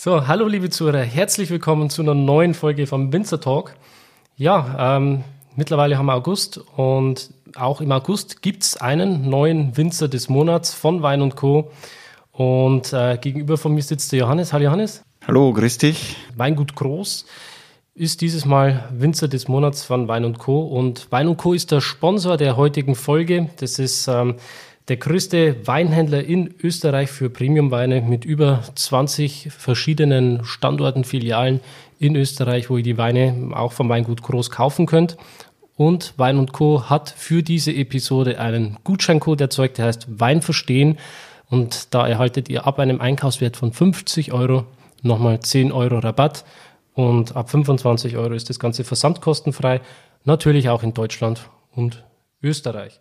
So, hallo liebe Zuhörer, herzlich willkommen zu einer neuen Folge vom Winzer Talk. Ja, ähm, mittlerweile haben wir August und auch im August gibt es einen neuen Winzer des Monats von Wein und Co. Und äh, gegenüber von mir sitzt der Johannes. Hallo Johannes. Hallo, grüß dich. Weingut Groß ist dieses Mal Winzer des Monats von Wein und Co. Und Wein und Co. ist der Sponsor der heutigen Folge. Das ist ähm, der größte Weinhändler in Österreich für Premiumweine mit über 20 verschiedenen Standorten, Filialen in Österreich, wo ihr die Weine auch vom Weingut Groß kaufen könnt. Und Wein und Co. hat für diese Episode einen Gutscheincode erzeugt, der heißt Wein verstehen. Und da erhaltet ihr ab einem Einkaufswert von 50 Euro nochmal 10 Euro Rabatt. Und ab 25 Euro ist das Ganze versandkostenfrei. Natürlich auch in Deutschland und Österreich.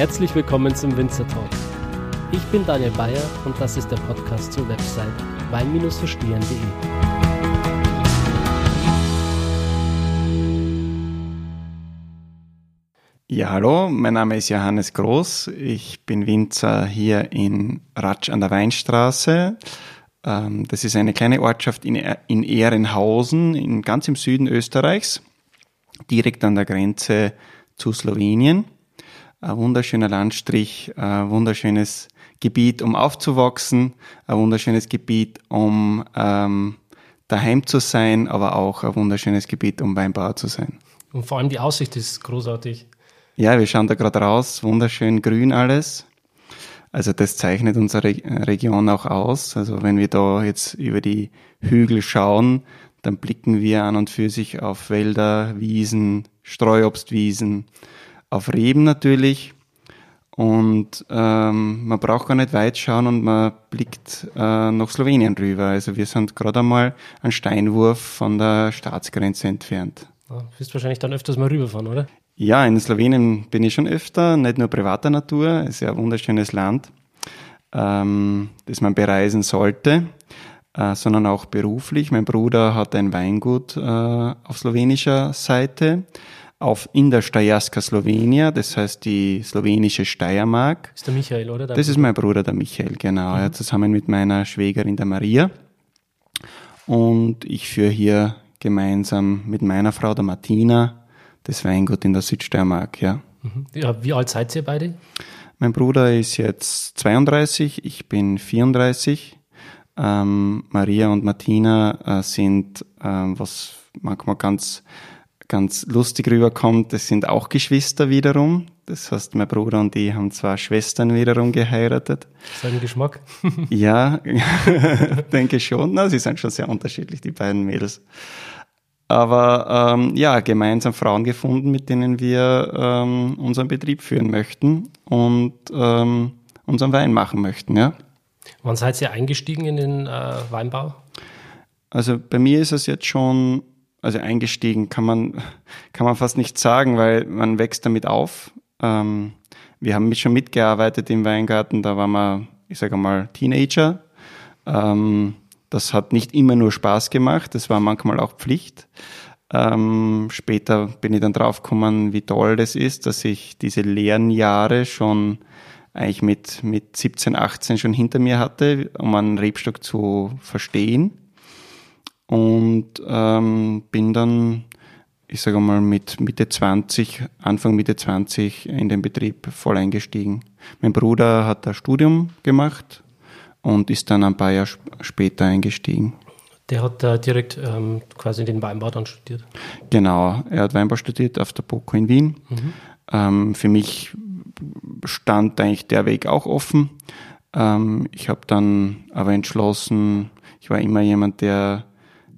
Herzlich willkommen zum Winzer Talk. Ich bin Daniel Bayer und das ist der Podcast zur Website wein-verstehen.de. Ja, hallo, mein Name ist Johannes Groß. Ich bin Winzer hier in Ratsch an der Weinstraße. Ähm, das ist eine kleine Ortschaft in Ehrenhausen, in, ganz im Süden Österreichs, direkt an der Grenze zu Slowenien ein wunderschöner Landstrich, ein wunderschönes Gebiet, um aufzuwachsen, ein wunderschönes Gebiet, um ähm, daheim zu sein, aber auch ein wunderschönes Gebiet, um Weinbauer zu sein. Und vor allem die Aussicht ist großartig. Ja, wir schauen da gerade raus, wunderschön grün alles. Also das zeichnet unsere Region auch aus. Also wenn wir da jetzt über die Hügel schauen, dann blicken wir an und für sich auf Wälder, Wiesen, Streuobstwiesen, auf Reben natürlich. Und ähm, man braucht gar nicht weit schauen und man blickt äh, nach Slowenien rüber. Also wir sind gerade einmal einen Steinwurf von der Staatsgrenze entfernt. Ja, du wirst wahrscheinlich dann öfters mal rüberfahren, oder? Ja, in Slowenien bin ich schon öfter, nicht nur privater Natur, es ist ja ein wunderschönes Land, ähm, das man bereisen sollte, äh, sondern auch beruflich. Mein Bruder hat ein Weingut äh, auf slowenischer Seite auf in der Steierska Slowenia, das heißt die slowenische Steiermark. Ist der Michael, oder? Das ist mein Bruder, der Michael, genau. Mhm. Ja, zusammen mit meiner Schwägerin, der Maria. Und ich führe hier gemeinsam mit meiner Frau, der Martina, das Weingut in der Südsteiermark, ja. Mhm. ja wie alt seid ihr beide? Mein Bruder ist jetzt 32, ich bin 34. Ähm, Maria und Martina äh, sind, äh, was manchmal ganz ganz lustig rüberkommt, das sind auch Geschwister wiederum. Das heißt, mein Bruder und ich haben zwei Schwestern wiederum geheiratet. Sein Geschmack? ja, denke schon. Na, sie sind schon sehr unterschiedlich, die beiden Mädels. Aber ähm, ja, gemeinsam Frauen gefunden, mit denen wir ähm, unseren Betrieb führen möchten und ähm, unseren Wein machen möchten, ja. Wann seid ihr eingestiegen in den äh, Weinbau? Also bei mir ist es jetzt schon also eingestiegen kann man, kann man fast nicht sagen, weil man wächst damit auf. Ähm, wir haben schon mitgearbeitet im Weingarten, da waren wir, ich sage mal, Teenager. Ähm, das hat nicht immer nur Spaß gemacht, das war manchmal auch Pflicht. Ähm, später bin ich dann draufgekommen, wie toll das ist, dass ich diese leeren Jahre schon eigentlich mit, mit 17, 18 schon hinter mir hatte, um einen Rebstock zu verstehen und ähm, bin dann, ich sage mal, mit Mitte 20, Anfang Mitte 20 in den Betrieb voll eingestiegen. Mein Bruder hat ein Studium gemacht und ist dann ein paar Jahre später eingestiegen. Der hat da direkt ähm, quasi den Weinbau dann studiert. Genau, er hat Weinbau studiert auf der BOKU in Wien. Mhm. Ähm, für mich stand eigentlich der Weg auch offen. Ähm, ich habe dann aber entschlossen, ich war immer jemand, der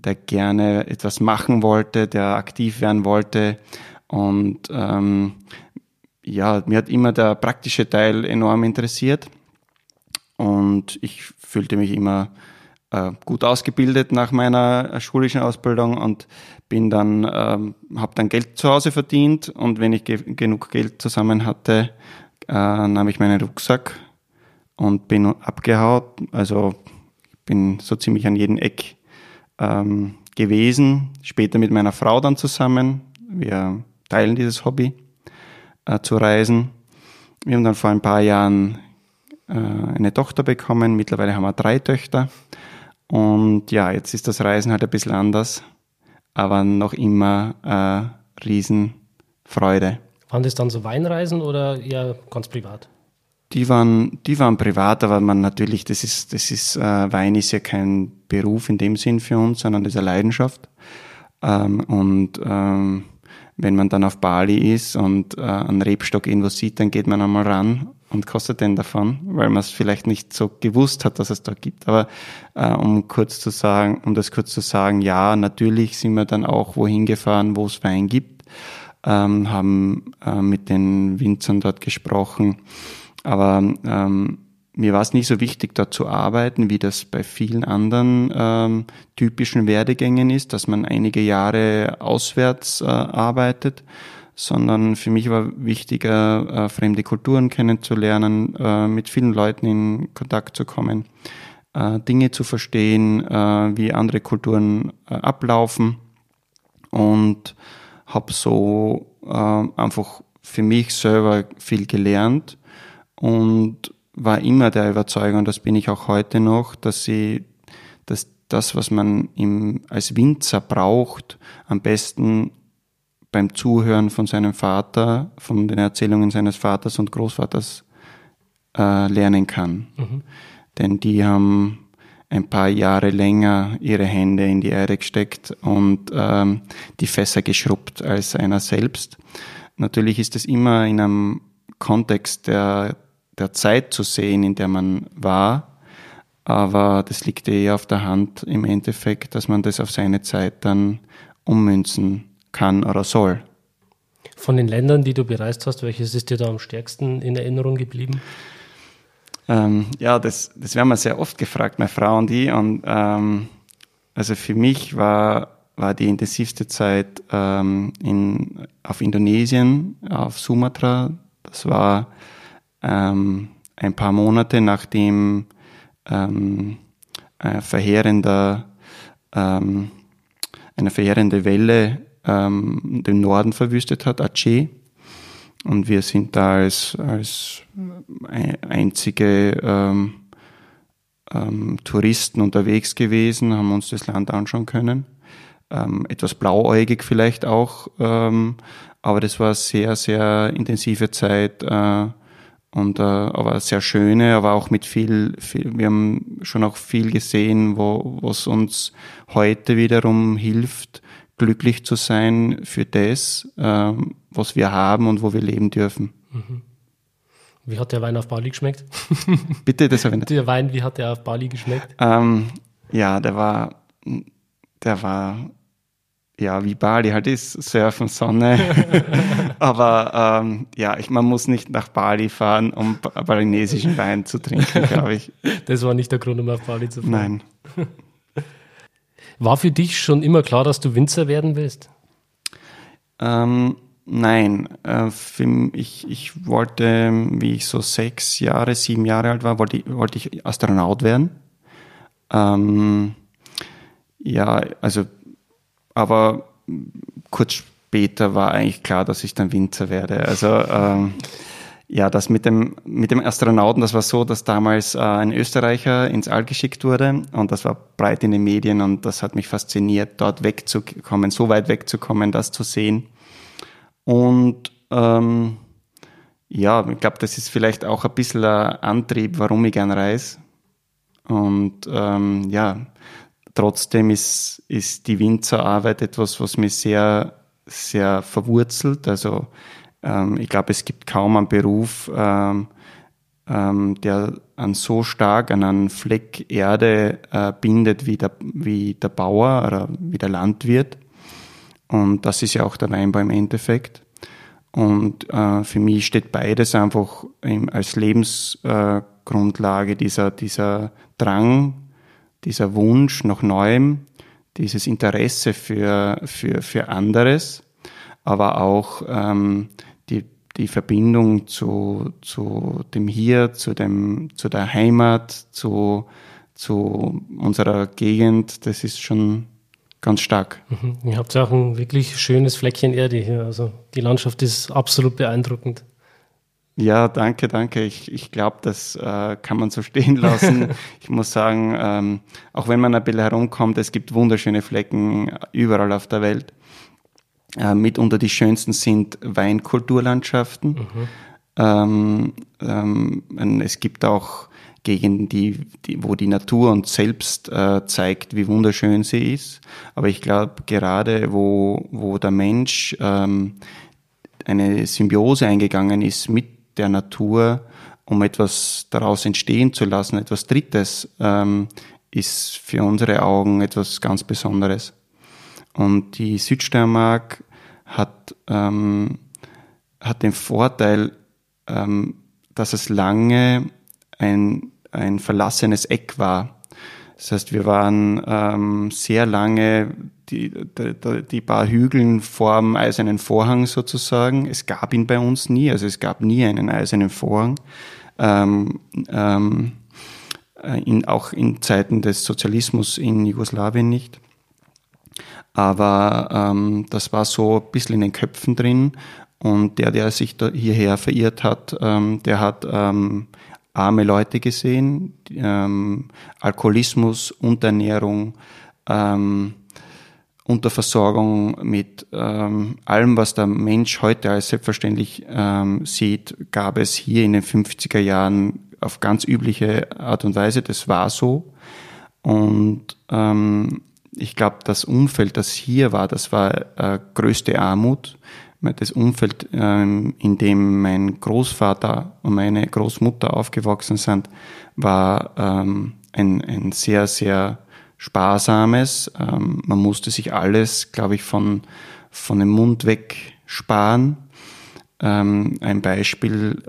der gerne etwas machen wollte, der aktiv werden wollte. Und ähm, ja, mir hat immer der praktische Teil enorm interessiert. Und ich fühlte mich immer äh, gut ausgebildet nach meiner schulischen Ausbildung und bin dann, ähm, habe dann Geld zu Hause verdient und wenn ich ge genug Geld zusammen hatte, äh, nahm ich meinen Rucksack und bin abgehaut. Also bin so ziemlich an jedem Eck ähm, gewesen. Später mit meiner Frau dann zusammen. Wir teilen dieses Hobby äh, zu reisen. Wir haben dann vor ein paar Jahren äh, eine Tochter bekommen. Mittlerweile haben wir drei Töchter. Und ja, jetzt ist das Reisen halt ein bisschen anders, aber noch immer äh, Riesenfreude. Waren das dann so Weinreisen oder eher ganz privat? Die waren, die waren privat, aber man natürlich, das ist, das ist, äh, Wein ist ja kein Beruf in dem Sinn für uns, sondern das ist eine Leidenschaft. Ähm, und ähm, wenn man dann auf Bali ist und äh, einen Rebstock irgendwo sieht, dann geht man einmal ran und kostet den davon, weil man es vielleicht nicht so gewusst hat, dass es da gibt. Aber äh, um kurz zu sagen, um das kurz zu sagen, ja, natürlich sind wir dann auch wohin gefahren, wo es Wein gibt, ähm, haben äh, mit den Winzern dort gesprochen aber ähm, mir war es nicht so wichtig, da zu arbeiten, wie das bei vielen anderen ähm, typischen Werdegängen ist, dass man einige Jahre auswärts äh, arbeitet, sondern für mich war wichtiger, äh, fremde Kulturen kennenzulernen, äh, mit vielen Leuten in Kontakt zu kommen, äh, Dinge zu verstehen, äh, wie andere Kulturen äh, ablaufen und habe so äh, einfach für mich selber viel gelernt und war immer der Überzeugung, das bin ich auch heute noch, dass sie, dass das, was man im, als Winzer braucht, am besten beim Zuhören von seinem Vater, von den Erzählungen seines Vaters und Großvaters äh, lernen kann. Mhm. Denn die haben ein paar Jahre länger ihre Hände in die Erde gesteckt und ähm, die Fässer geschrubbt als einer selbst. Natürlich ist es immer in einem Kontext der der Zeit zu sehen, in der man war. Aber das liegt eher auf der Hand im Endeffekt, dass man das auf seine Zeit dann ummünzen kann oder soll. Von den Ländern, die du bereist hast, welches ist dir da am stärksten in Erinnerung geblieben? Ähm, ja, das, das werden wir sehr oft gefragt, meine Frau und ich. Und ähm, also für mich war, war die intensivste Zeit ähm, in, auf Indonesien, auf Sumatra. Das war ähm, ein paar Monate nachdem ähm, ein verheerender, ähm, eine verheerende Welle ähm, den Norden verwüstet hat, Aceh. Und wir sind da als, als einzige ähm, ähm, Touristen unterwegs gewesen, haben uns das Land anschauen können. Ähm, etwas blauäugig vielleicht auch, ähm, aber das war sehr, sehr intensive Zeit. Äh, und äh, aber sehr schöne, aber auch mit viel, viel, wir haben schon auch viel gesehen, wo was uns heute wiederum hilft, glücklich zu sein für das, äh, was wir haben und wo wir leben dürfen. Mhm. Wie hat der Wein auf Bali geschmeckt? Bitte, das habe ich nicht. Der Wein, wie hat der auf Bali geschmeckt? Ähm, ja, der war, der war ja, wie Bali halt ist, Surfen, Sonne. Aber ähm, ja, ich, man muss nicht nach Bali fahren, um balinesischen Wein zu trinken, glaube ich. Das war nicht der Grund, um auf Bali zu fahren. Nein. War für dich schon immer klar, dass du Winzer werden willst? Ähm, nein. Äh, ich, ich wollte, wie ich so sechs Jahre, sieben Jahre alt war, wollte ich, wollte ich Astronaut werden. Ähm, ja, also aber kurz später war eigentlich klar, dass ich dann Winzer werde. Also ähm, ja, das mit dem, mit dem Astronauten, das war so, dass damals äh, ein Österreicher ins All geschickt wurde und das war breit in den Medien und das hat mich fasziniert, dort wegzukommen, so weit wegzukommen, das zu sehen. Und ähm, ja, ich glaube, das ist vielleicht auch ein bisschen ein Antrieb, warum ich gern reise. Und ähm, ja, Trotzdem ist, ist die Winzerarbeit etwas, was mich sehr, sehr verwurzelt. Also ähm, ich glaube, es gibt kaum einen Beruf, ähm, ähm, der an so stark an einen Fleck Erde äh, bindet wie der, wie der Bauer oder wie der Landwirt. Und das ist ja auch der Weinbau im Endeffekt. Und äh, für mich steht beides einfach im, als Lebensgrundlage, äh, dieser, dieser Drang dieser Wunsch nach Neuem, dieses Interesse für, für, für anderes, aber auch ähm, die, die Verbindung zu, zu dem Hier, zu, dem, zu der Heimat, zu, zu unserer Gegend, das ist schon ganz stark. Mhm. Ihr habt ja auch ein wirklich schönes Fleckchen Erde hier. Also die Landschaft ist absolut beeindruckend. Ja, danke, danke. Ich, ich glaube, das äh, kann man so stehen lassen. ich muss sagen, ähm, auch wenn man ein bisschen herumkommt, es gibt wunderschöne Flecken überall auf der Welt. Äh, mitunter die schönsten sind Weinkulturlandschaften. Mhm. Ähm, ähm, es gibt auch Gegenden, die, die, wo die Natur uns selbst äh, zeigt, wie wunderschön sie ist. Aber ich glaube, gerade wo, wo der Mensch ähm, eine Symbiose eingegangen ist mit der Natur, um etwas daraus entstehen zu lassen, etwas Drittes, ähm, ist für unsere Augen etwas ganz Besonderes. Und die Südsteiermark hat, ähm, hat den Vorteil, ähm, dass es lange ein, ein verlassenes Eck war. Das heißt, wir waren ähm, sehr lange die, die, die paar Hügeln vorm eisernen Vorhang sozusagen. Es gab ihn bei uns nie, also es gab nie einen eisernen Vorhang. Ähm, ähm, in, auch in Zeiten des Sozialismus in Jugoslawien nicht. Aber ähm, das war so ein bisschen in den Köpfen drin. Und der, der sich hierher verirrt hat, ähm, der hat ähm, arme Leute gesehen, ähm, Alkoholismus, Unterernährung, ähm, Unterversorgung mit ähm, allem, was der Mensch heute als selbstverständlich ähm, sieht, gab es hier in den 50er Jahren auf ganz übliche Art und Weise. Das war so. Und ähm, ich glaube, das Umfeld, das hier war, das war äh, größte Armut. Das Umfeld, ähm, in dem mein Großvater und meine Großmutter aufgewachsen sind, war ähm, ein, ein sehr, sehr sparsames. Ähm, man musste sich alles, glaube ich, von, von dem Mund weg sparen. Ein Beispiel,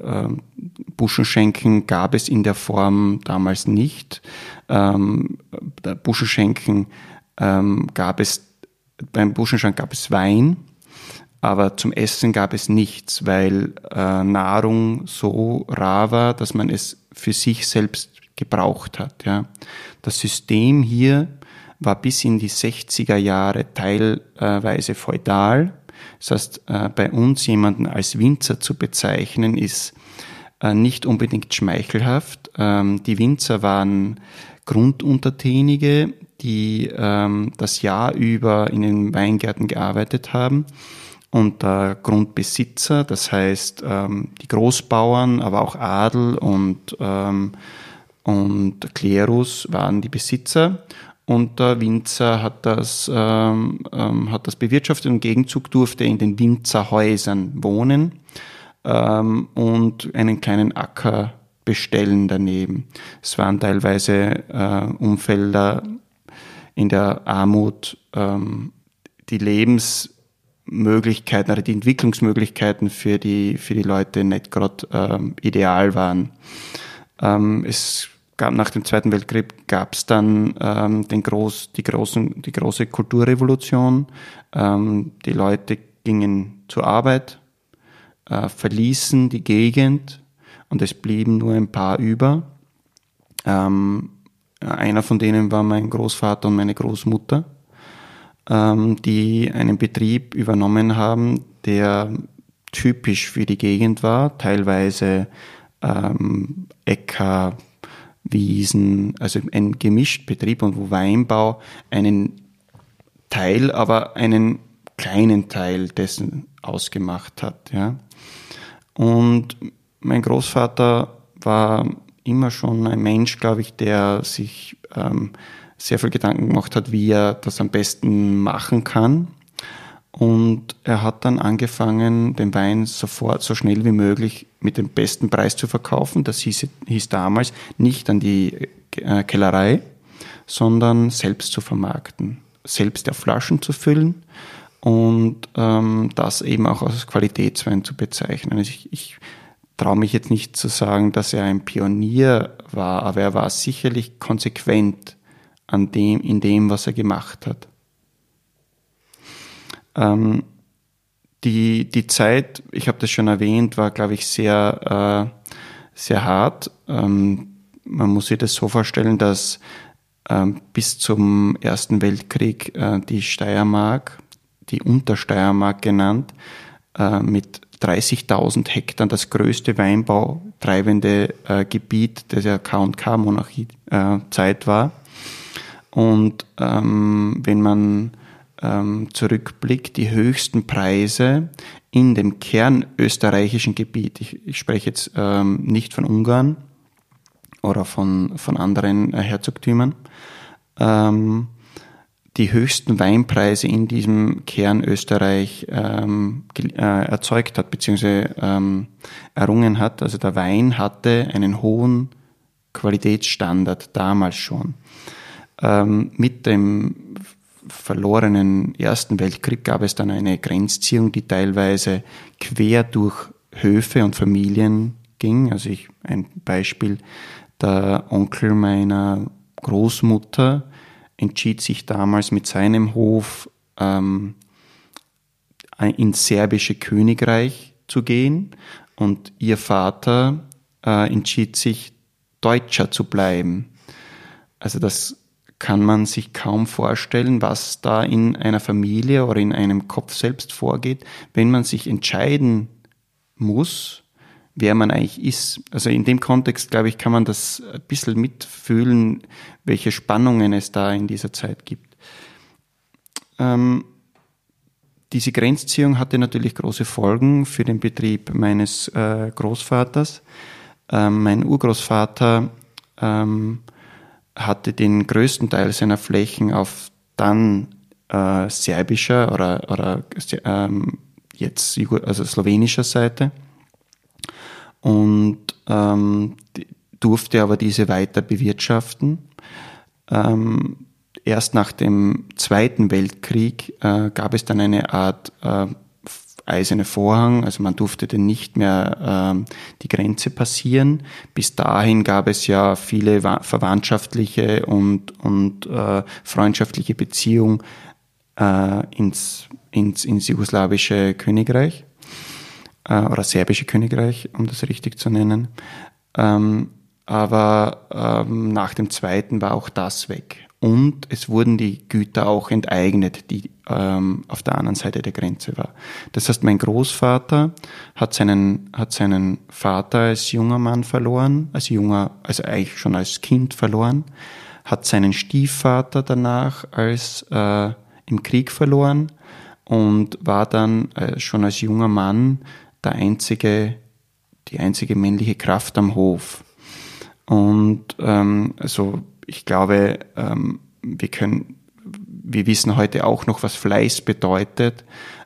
Buschenschenken gab es in der Form damals nicht. Buschenschenken gab es, beim Buschenschank gab es Wein, aber zum Essen gab es nichts, weil äh, Nahrung so rar war, dass man es für sich selbst gebraucht hat. Ja. Das System hier war bis in die 60er Jahre teilweise feudal. Das heißt, äh, bei uns jemanden als Winzer zu bezeichnen, ist äh, nicht unbedingt schmeichelhaft. Ähm, die Winzer waren Grunduntertänige, die ähm, das Jahr über in den Weingärten gearbeitet haben. Und der Grundbesitzer, das heißt ähm, die Großbauern, aber auch Adel und, ähm, und Klerus waren die Besitzer. Und der Winzer hat das, ähm, ähm, hat das bewirtschaftet. Im Gegenzug durfte er in den Winzerhäusern wohnen ähm, und einen kleinen Acker bestellen daneben. Es waren teilweise äh, Umfelder in der Armut ähm, die Lebensmöglichkeiten oder die Entwicklungsmöglichkeiten für die, für die Leute nicht gerade ähm, ideal waren. Ähm, es gab nach dem Zweiten Weltkrieg gab es dann ähm, den groß, die, großen, die große Kulturrevolution. Ähm, die Leute gingen zur Arbeit, äh, verließen die Gegend und es blieben nur ein paar über. Ähm, einer von denen war mein Großvater und meine Großmutter, ähm, die einen Betrieb übernommen haben, der typisch für die Gegend war, teilweise ähm, Äcker, Wiesen, also ein gemischt Betrieb und wo Weinbau einen Teil, aber einen kleinen Teil dessen ausgemacht hat. Ja. Und mein Großvater war immer schon ein Mensch, glaube ich, der sich ähm, sehr viel Gedanken gemacht hat, wie er das am besten machen kann. Und er hat dann angefangen, den Wein sofort, so schnell wie möglich mit dem besten Preis zu verkaufen. Das hieß, hieß damals nicht an die äh, Kellerei, sondern selbst zu vermarkten, selbst auf Flaschen zu füllen und ähm, das eben auch als Qualitätswein zu bezeichnen. Also ich, ich traue mich jetzt nicht zu sagen, dass er ein Pionier war, aber er war sicherlich konsequent an dem, in dem, was er gemacht hat. Ähm, die, die Zeit, ich habe das schon erwähnt, war, glaube ich, sehr, äh, sehr hart. Ähm, man muss sich das so vorstellen, dass ähm, bis zum Ersten Weltkrieg äh, die Steiermark, die Untersteiermark genannt, äh, mit 30.000 Hektar das größte weinbautreibende äh, Gebiet der K&K-Monarchie-Zeit äh, war. Und ähm, wenn man ähm, zurückblickt, die höchsten Preise in dem kernösterreichischen Gebiet, ich, ich spreche jetzt ähm, nicht von Ungarn oder von, von anderen äh, Herzogtümern, ähm, die höchsten Weinpreise in diesem Kern Österreich ähm, äh, erzeugt hat, beziehungsweise ähm, errungen hat. Also der Wein hatte einen hohen Qualitätsstandard damals schon. Ähm, mit dem verlorenen Ersten Weltkrieg gab es dann eine Grenzziehung, die teilweise quer durch Höfe und Familien ging. Also ich, ein Beispiel, der Onkel meiner Großmutter entschied sich damals mit seinem Hof ähm, ins serbische Königreich zu gehen und ihr Vater äh, entschied sich Deutscher zu bleiben. Also das kann man sich kaum vorstellen, was da in einer Familie oder in einem Kopf selbst vorgeht, wenn man sich entscheiden muss, wer man eigentlich ist. Also in dem Kontext, glaube ich, kann man das ein bisschen mitfühlen, welche Spannungen es da in dieser Zeit gibt. Ähm, diese Grenzziehung hatte natürlich große Folgen für den Betrieb meines äh, Großvaters. Ähm, mein Urgroßvater ähm, hatte den größten Teil seiner Flächen auf dann äh, serbischer oder, oder ähm, jetzt also slowenischer Seite und ähm, durfte aber diese weiter bewirtschaften. Ähm, erst nach dem Zweiten Weltkrieg äh, gab es dann eine Art äh, eiserne Vorhang, also man durfte denn nicht mehr äh, die Grenze passieren. Bis dahin gab es ja viele verwandtschaftliche und, und äh, freundschaftliche Beziehungen äh, ins, ins, ins jugoslawische Königreich äh, oder serbische Königreich, um das richtig zu nennen. Ähm, aber ähm, nach dem Zweiten war auch das weg. Und es wurden die Güter auch enteignet, die ähm, auf der anderen Seite der Grenze war. Das heißt, mein Großvater hat seinen, hat seinen Vater als junger Mann verloren, als junger, also eigentlich schon als Kind verloren, hat seinen Stiefvater danach als äh, im Krieg verloren und war dann äh, schon als junger Mann der einzige, die einzige männliche Kraft am Hof. Und ähm, also ich glaube, ähm, wir können, wir wissen heute auch noch, was Fleiß bedeutet.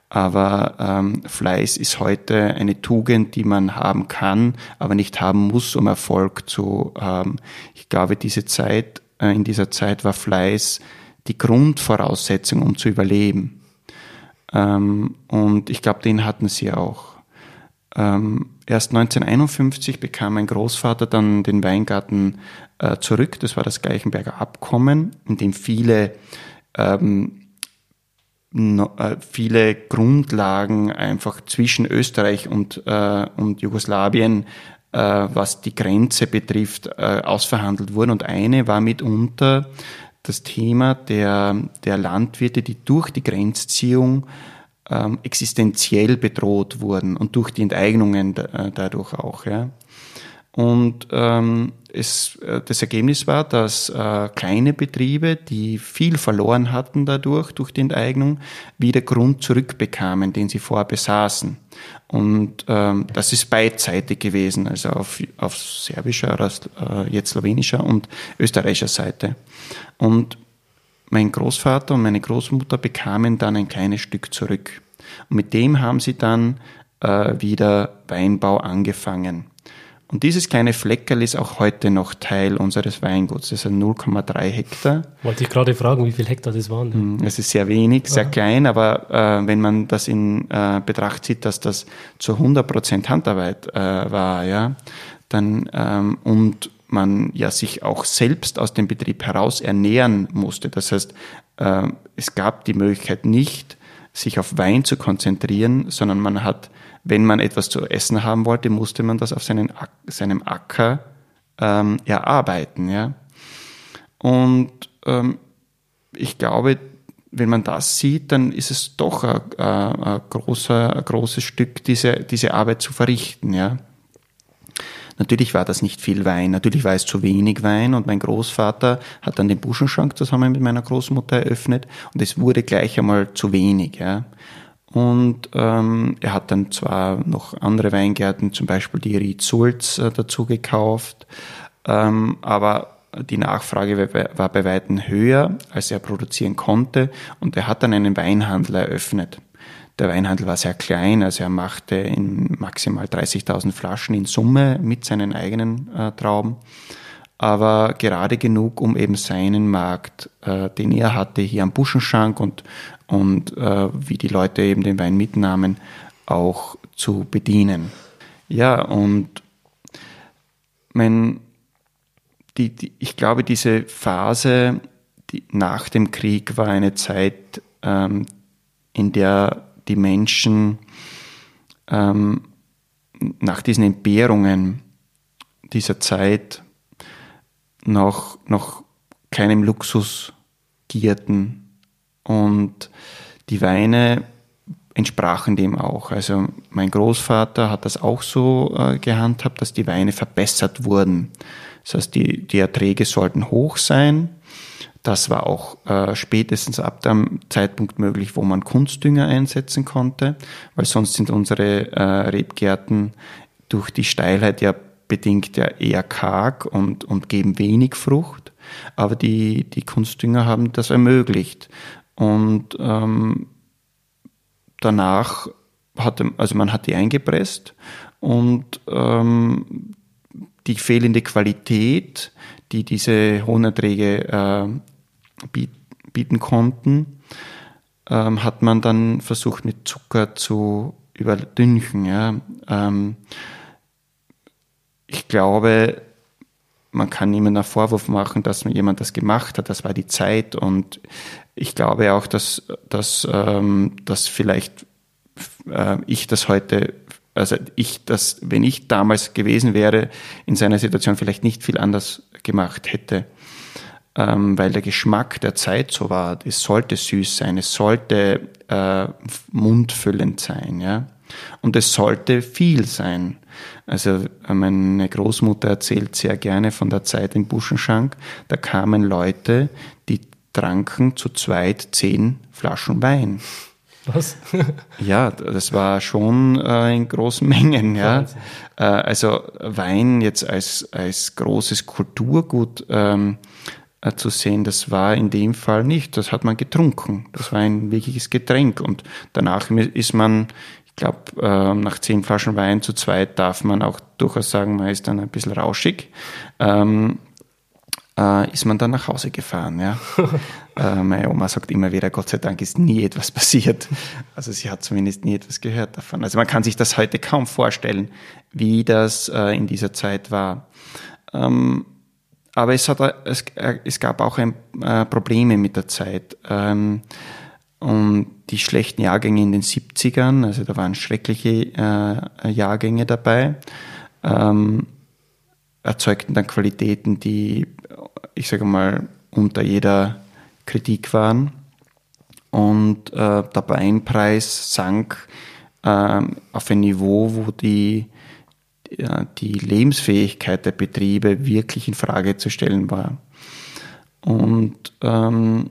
Aber ähm, Fleiß ist heute eine Tugend, die man haben kann, aber nicht haben muss, um Erfolg zu haben. Ich glaube, diese Zeit, äh, in dieser Zeit war Fleiß die Grundvoraussetzung, um zu überleben. Ähm, und ich glaube, den hatten sie auch. Ähm, erst 1951 bekam mein Großvater dann den Weingarten äh, zurück. Das war das Gleichenberger Abkommen, in dem viele ähm, no, äh, viele Grundlagen einfach zwischen Österreich und, äh, und Jugoslawien, äh, was die Grenze betrifft, äh, ausverhandelt wurden. Und eine war mitunter das Thema der, der Landwirte, die durch die Grenzziehung ähm, existenziell bedroht wurden und durch die Enteignungen dadurch auch. Ja. Und ähm, es, äh, das Ergebnis war, dass äh, kleine Betriebe, die viel verloren hatten dadurch, durch die Enteignung, wieder Grund zurückbekamen, den sie vorher besaßen. Und ähm, das ist beidseitig gewesen, also auf, auf serbischer, äh, jetzt slowenischer und österreichischer Seite. Und mein Großvater und meine Großmutter bekamen dann ein kleines Stück zurück. Und mit dem haben sie dann äh, wieder Weinbau angefangen. Und dieses kleine Fleckerl ist auch heute noch Teil unseres Weinguts. Das sind 0,3 Hektar. Wollte ich gerade fragen, wie viel Hektar das waren? Hm, es ist sehr wenig, sehr ja. klein, aber äh, wenn man das in äh, Betracht zieht, dass das zu 100 Prozent Handarbeit äh, war, ja, dann ähm, und man ja sich auch selbst aus dem Betrieb heraus ernähren musste. Das heißt, äh, es gab die Möglichkeit nicht, sich auf Wein zu konzentrieren, sondern man hat, wenn man etwas zu essen haben wollte, musste man das auf seinen, seinem Acker ähm, erarbeiten. Ja? Und ähm, ich glaube, wenn man das sieht, dann ist es doch ein, ein, ein, großer, ein großes Stück, diese, diese Arbeit zu verrichten. Ja? Natürlich war das nicht viel Wein, natürlich war es zu wenig Wein und mein Großvater hat dann den Buschenschrank zusammen mit meiner Großmutter eröffnet und es wurde gleich einmal zu wenig. Ja. Und ähm, er hat dann zwar noch andere Weingärten, zum Beispiel die Ried Sulz äh, dazu gekauft, ähm, aber die Nachfrage war bei weitem höher, als er produzieren konnte und er hat dann einen Weinhandel eröffnet. Der Weinhandel war sehr klein, also er machte in maximal 30.000 Flaschen in Summe mit seinen eigenen äh, Trauben, aber gerade genug, um eben seinen Markt, äh, den er hatte, hier am Buschenschank und, und äh, wie die Leute eben den Wein mitnahmen, auch zu bedienen. Ja, und mein, die, die, ich glaube, diese Phase die, nach dem Krieg war eine Zeit, ähm, in der die Menschen ähm, nach diesen Entbehrungen dieser Zeit noch, noch keinem Luxus gierten. Und die Weine entsprachen dem auch. Also mein Großvater hat das auch so äh, gehandhabt, dass die Weine verbessert wurden. Das heißt, die, die Erträge sollten hoch sein, das war auch äh, spätestens ab dem Zeitpunkt möglich, wo man Kunstdünger einsetzen konnte, weil sonst sind unsere äh, Rebgärten durch die Steilheit ja bedingt ja eher karg und, und geben wenig Frucht. Aber die, die Kunstdünger haben das ermöglicht. Und ähm, danach hatte, also man hat die eingepresst und ähm, die fehlende Qualität, die diese hohen Erträge äh, bieten konnten, ähm, hat man dann versucht mit Zucker zu überdünchen. Ja. Ähm, ich glaube, man kann niemandem einen Vorwurf machen, dass jemand das gemacht hat. Das war die Zeit und ich glaube auch, dass, dass, ähm, dass vielleicht äh, ich das heute, also ich das, wenn ich damals gewesen wäre, in seiner Situation vielleicht nicht viel anders gemacht hätte ähm, weil der Geschmack der Zeit so war. Es sollte süß sein, es sollte äh, mundfüllend sein, ja. Und es sollte viel sein. Also äh, meine Großmutter erzählt sehr gerne von der Zeit im Buschenschank. Da kamen Leute, tranken zu zweit zehn Flaschen Wein. Was? ja, das war schon äh, in großen Mengen. Ja. Äh, also Wein jetzt als, als großes Kulturgut ähm, äh, zu sehen. Das war in dem Fall nicht. Das hat man getrunken. Das war ein wirkliches Getränk. Und danach ist man, ich glaube, äh, nach zehn Flaschen Wein zu zweit darf man auch durchaus sagen, man ist dann ein bisschen rauschig. Ähm, äh, ist man dann nach Hause gefahren. Ja. äh, meine Oma sagt immer wieder, Gott sei Dank ist nie etwas passiert. Also sie hat zumindest nie etwas gehört davon. Also man kann sich das heute kaum vorstellen, wie das äh, in dieser Zeit war. Ähm, aber es, hat, es, es gab auch ein, äh, Probleme mit der Zeit. Ähm, und die schlechten Jahrgänge in den 70ern, also da waren schreckliche äh, Jahrgänge dabei, ähm, erzeugten dann Qualitäten, die, ich sage mal, unter jeder Kritik waren. Und äh, der Weinpreis sank äh, auf ein Niveau, wo die die Lebensfähigkeit der Betriebe wirklich in Frage zu stellen war. Und ähm,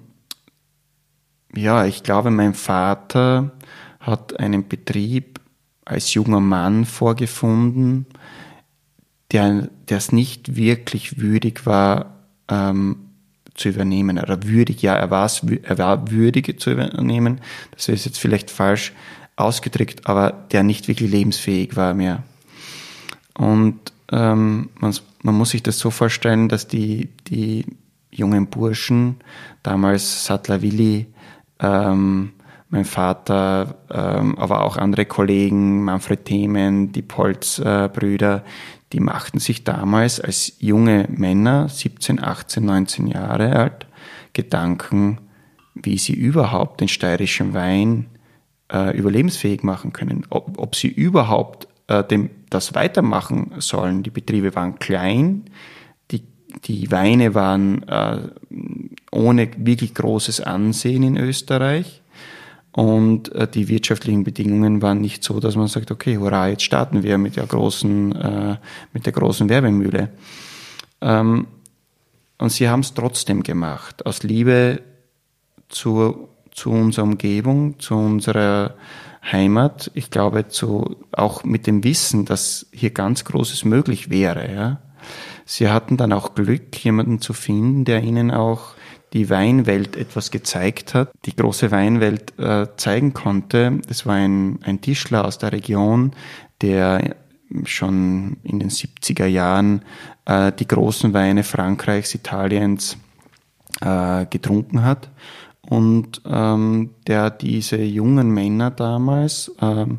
ja, ich glaube, mein Vater hat einen Betrieb als junger Mann vorgefunden, der es nicht wirklich würdig war ähm, zu übernehmen. Oder würdig, ja, er, war's, er war würdig zu übernehmen. Das ist jetzt vielleicht falsch ausgedrückt, aber der nicht wirklich lebensfähig war mehr. Und ähm, man, man muss sich das so vorstellen, dass die, die jungen Burschen, damals Sattler Willi, ähm, mein Vater, ähm, aber auch andere Kollegen, Manfred Themen, die Polz-Brüder, die machten sich damals als junge Männer, 17, 18, 19 Jahre alt, Gedanken, wie sie überhaupt den steirischen Wein äh, überlebensfähig machen können. Ob, ob sie überhaupt äh, dem, das weitermachen sollen. Die Betriebe waren klein, die, die Weine waren äh, ohne wirklich großes Ansehen in Österreich. Und äh, die wirtschaftlichen Bedingungen waren nicht so, dass man sagt, okay, hurra, jetzt starten wir mit der großen, äh, mit der großen Werbemühle. Ähm, und sie haben es trotzdem gemacht, aus Liebe zu, zu unserer Umgebung, zu unserer Heimat. Ich glaube, zu, auch mit dem Wissen, dass hier ganz Großes möglich wäre. Ja. Sie hatten dann auch Glück, jemanden zu finden, der ihnen auch die Weinwelt etwas gezeigt hat, die große Weinwelt äh, zeigen konnte. Das war ein, ein Tischler aus der Region, der schon in den 70er Jahren äh, die großen Weine Frankreichs, Italiens äh, getrunken hat und ähm, der diese jungen Männer damals ähm,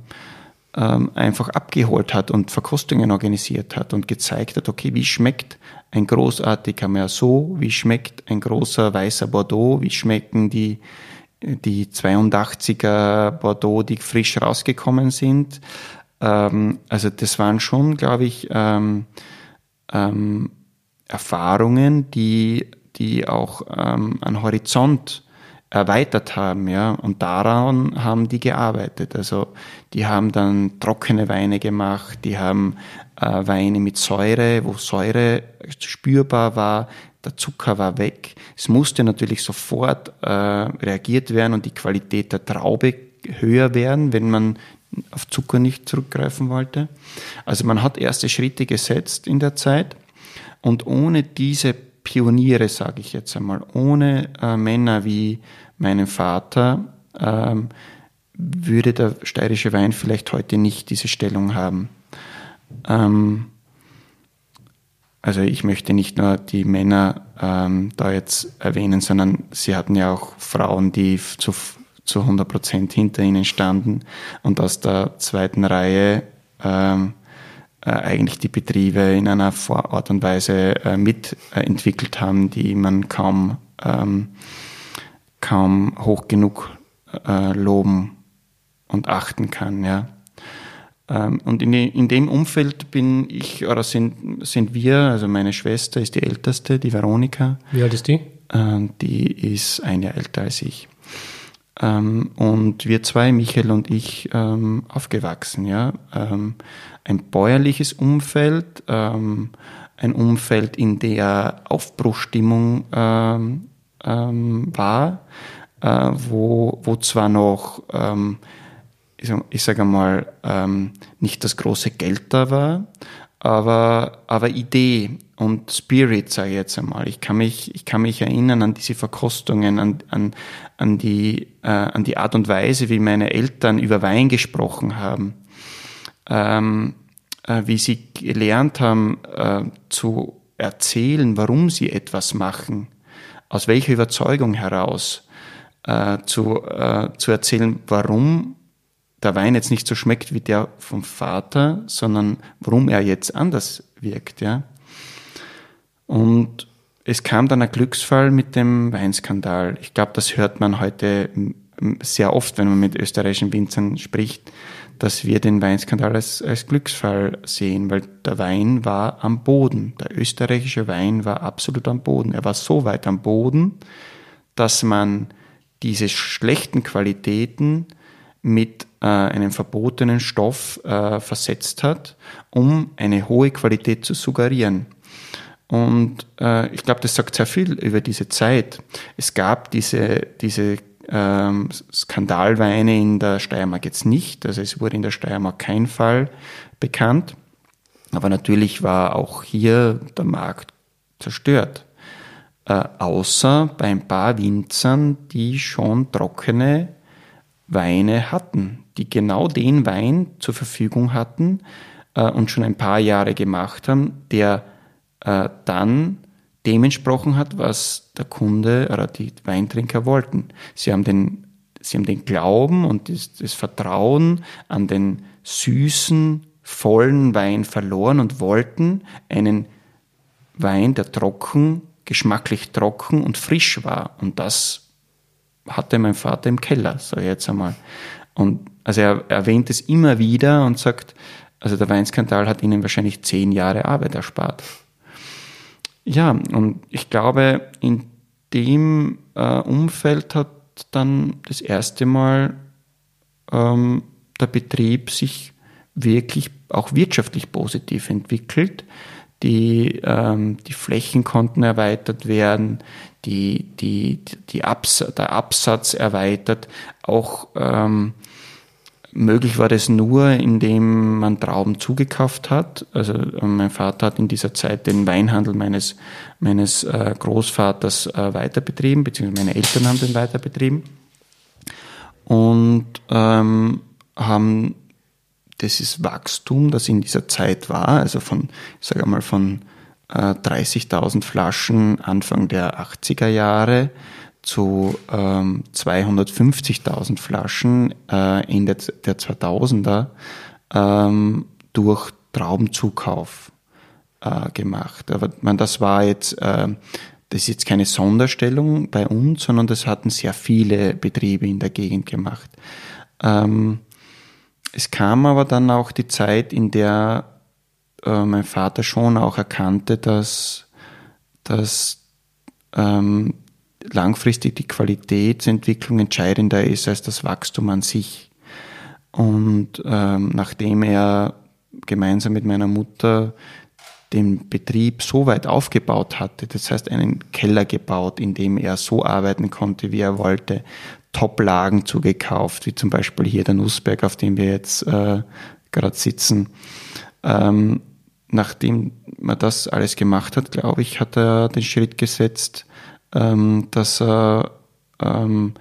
ähm, einfach abgeholt hat und Verkostungen organisiert hat und gezeigt hat, okay, wie schmeckt ein großartiger Merceau, wie schmeckt ein großer weißer Bordeaux, wie schmecken die, die 82er Bordeaux, die frisch rausgekommen sind. Ähm, also das waren schon, glaube ich, ähm, ähm, Erfahrungen, die, die auch ähm, an Horizont erweitert haben, ja, und daran haben die gearbeitet. Also die haben dann trockene Weine gemacht, die haben äh, Weine mit Säure, wo Säure spürbar war, der Zucker war weg. Es musste natürlich sofort äh, reagiert werden und die Qualität der Traube höher werden, wenn man auf Zucker nicht zurückgreifen wollte. Also man hat erste Schritte gesetzt in der Zeit und ohne diese Pioniere, sage ich jetzt einmal, ohne äh, Männer wie meinen Vater, ähm, würde der steirische Wein vielleicht heute nicht diese Stellung haben. Ähm, also ich möchte nicht nur die Männer ähm, da jetzt erwähnen, sondern sie hatten ja auch Frauen, die zu, zu 100 Prozent hinter ihnen standen und aus der zweiten Reihe ähm, äh, eigentlich die Betriebe in einer Art und Weise äh, mitentwickelt haben, die man kaum, ähm, kaum hoch genug äh, loben und achten kann. Ja. Ähm, und in, in, dem Umfeld bin ich, oder sind, sind wir, also meine Schwester ist die älteste, die Veronika. Wie alt ist die? Ähm, die ist ein Jahr älter als ich. Ähm, und wir zwei, Michael und ich, aufgewachsen, ja. ein bäuerliches Umfeld, ein Umfeld, in der Aufbruchstimmung war, äh, wo, wo zwar noch ich sage mal, ähm, nicht das große Geld da war, aber, aber Idee und Spirit, sage ich jetzt einmal. Ich kann mich, ich kann mich erinnern an diese Verkostungen, an, an, an, die, äh, an die Art und Weise, wie meine Eltern über Wein gesprochen haben, ähm, äh, wie sie gelernt haben äh, zu erzählen, warum sie etwas machen, aus welcher Überzeugung heraus, äh, zu, äh, zu erzählen, warum der Wein jetzt nicht so schmeckt wie der vom Vater, sondern warum er jetzt anders wirkt, ja. Und es kam dann ein Glücksfall mit dem Weinskandal. Ich glaube, das hört man heute sehr oft, wenn man mit österreichischen Winzern spricht, dass wir den Weinskandal als, als Glücksfall sehen, weil der Wein war am Boden. Der österreichische Wein war absolut am Boden. Er war so weit am Boden, dass man diese schlechten Qualitäten mit äh, einem verbotenen Stoff äh, versetzt hat, um eine hohe Qualität zu suggerieren. Und äh, ich glaube, das sagt sehr viel über diese Zeit. Es gab diese, diese ähm, Skandalweine in der Steiermark jetzt nicht. Also es wurde in der Steiermark kein Fall bekannt. Aber natürlich war auch hier der Markt zerstört. Äh, außer bei ein paar Winzern, die schon trockene Weine hatten, die genau den Wein zur Verfügung hatten äh, und schon ein paar Jahre gemacht haben, der äh, dann dem entsprochen hat, was der Kunde oder die Weintrinker wollten. Sie haben den, sie haben den Glauben und das, das Vertrauen an den süßen, vollen Wein verloren und wollten einen Wein, der trocken, geschmacklich trocken und frisch war. Und das hatte mein Vater im Keller, ich jetzt einmal. Und also er erwähnt es immer wieder und sagt, also der Weinskandal hat ihnen wahrscheinlich zehn Jahre Arbeit erspart. Ja, und ich glaube, in dem äh, Umfeld hat dann das erste Mal ähm, der Betrieb sich wirklich auch wirtschaftlich positiv entwickelt. Die, ähm, die Flächen konnten erweitert werden, die, die, die Abs der Absatz erweitert. Auch ähm, möglich war das nur, indem man Trauben zugekauft hat. Also äh, mein Vater hat in dieser Zeit den Weinhandel meines, meines äh, Großvaters äh, weiterbetrieben, beziehungsweise meine Eltern haben den weiterbetrieben und ähm, haben dieses Wachstum, das in dieser Zeit war, also von, ich sage mal, von äh, 30.000 Flaschen Anfang der 80er Jahre zu ähm, 250.000 Flaschen äh, Ende der 2000er ähm, durch Traubenzukauf äh, gemacht. Aber man, das war jetzt, äh, das ist jetzt keine Sonderstellung bei uns, sondern das hatten sehr viele Betriebe in der Gegend gemacht. Ähm, es kam aber dann auch die Zeit, in der äh, mein Vater schon auch erkannte, dass, dass ähm, langfristig die Qualitätsentwicklung entscheidender ist als das Wachstum an sich. Und ähm, nachdem er gemeinsam mit meiner Mutter den Betrieb so weit aufgebaut hatte, das heißt einen Keller gebaut, in dem er so arbeiten konnte, wie er wollte, Top-Lagen zugekauft, wie zum Beispiel hier der Nussberg, auf dem wir jetzt äh, gerade sitzen. Ähm, nachdem man das alles gemacht hat, glaube ich, hat er den Schritt gesetzt, ähm, dass er ähm,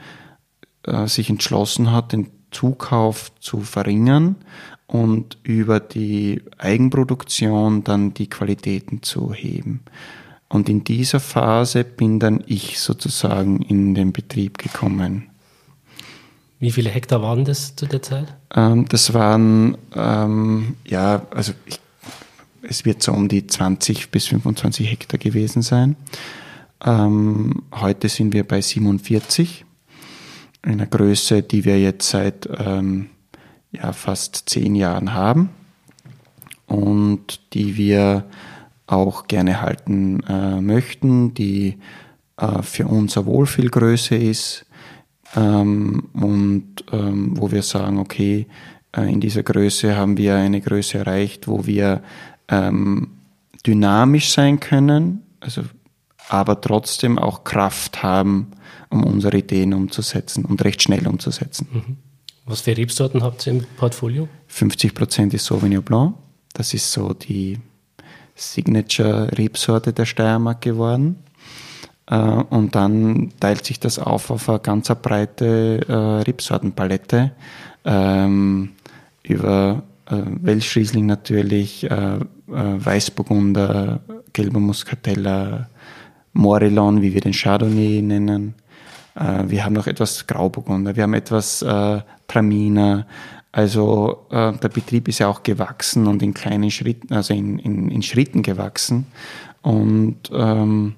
äh, sich entschlossen hat, den Zukauf zu verringern und über die Eigenproduktion dann die Qualitäten zu heben. Und in dieser Phase bin dann ich sozusagen in den Betrieb gekommen. Wie viele Hektar waren das zu der Zeit? Ähm, das waren, ähm, ja, also ich, es wird so um die 20 bis 25 Hektar gewesen sein. Ähm, heute sind wir bei 47, einer Größe, die wir jetzt seit ähm, ja, fast zehn Jahren haben und die wir auch gerne halten äh, möchten, die äh, für unser Wohlfühlgröße ist ähm, und ähm, wo wir sagen, okay, äh, in dieser Größe haben wir eine Größe erreicht, wo wir ähm, dynamisch sein können, also aber trotzdem auch Kraft haben, um unsere Ideen umzusetzen und recht schnell umzusetzen. Mhm. Was für Rebsorten habt ihr im Portfolio? 50 Prozent ist Sauvignon Blanc. Das ist so die Signature-Rebsorte der Steiermark geworden. Äh, und dann teilt sich das auf auf eine ganz breite äh, Rebsortenpalette. Ähm, über äh, Welschriesling natürlich, Weißburgunder, gelber Muscatella, Morillon, wie wir den Chardonnay nennen. wir haben noch etwas Grauburgunder, wir haben etwas Traminer. Also der Betrieb ist ja auch gewachsen und in kleinen Schritten, also in, in, in Schritten gewachsen. Und ähm,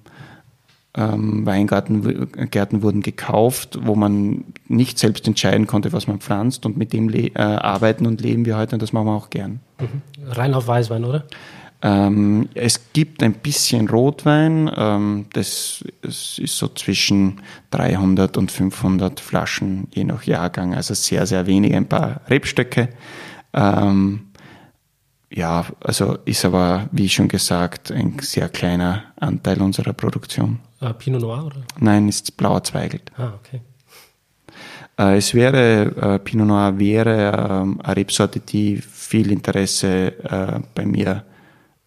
ähm, Weingärten wurden gekauft, wo man nicht selbst entscheiden konnte, was man pflanzt. Und mit dem äh, arbeiten und leben wir heute und das machen wir auch gern. Mhm. Rein auf Weißwein, oder? Ähm, es gibt ein bisschen Rotwein. Ähm, das, das, ist so zwischen 300 und 500 Flaschen je nach Jahrgang. Also sehr, sehr wenig, ein paar Rebstöcke. Ähm, ja, also ist aber, wie schon gesagt, ein sehr kleiner Anteil unserer Produktion. Äh, Pinot Noir, oder? Nein, ist blauer Zweigelt. Ah, okay. Äh, es wäre, äh, Pinot Noir wäre äh, eine Rebsorte, die viel Interesse bei mir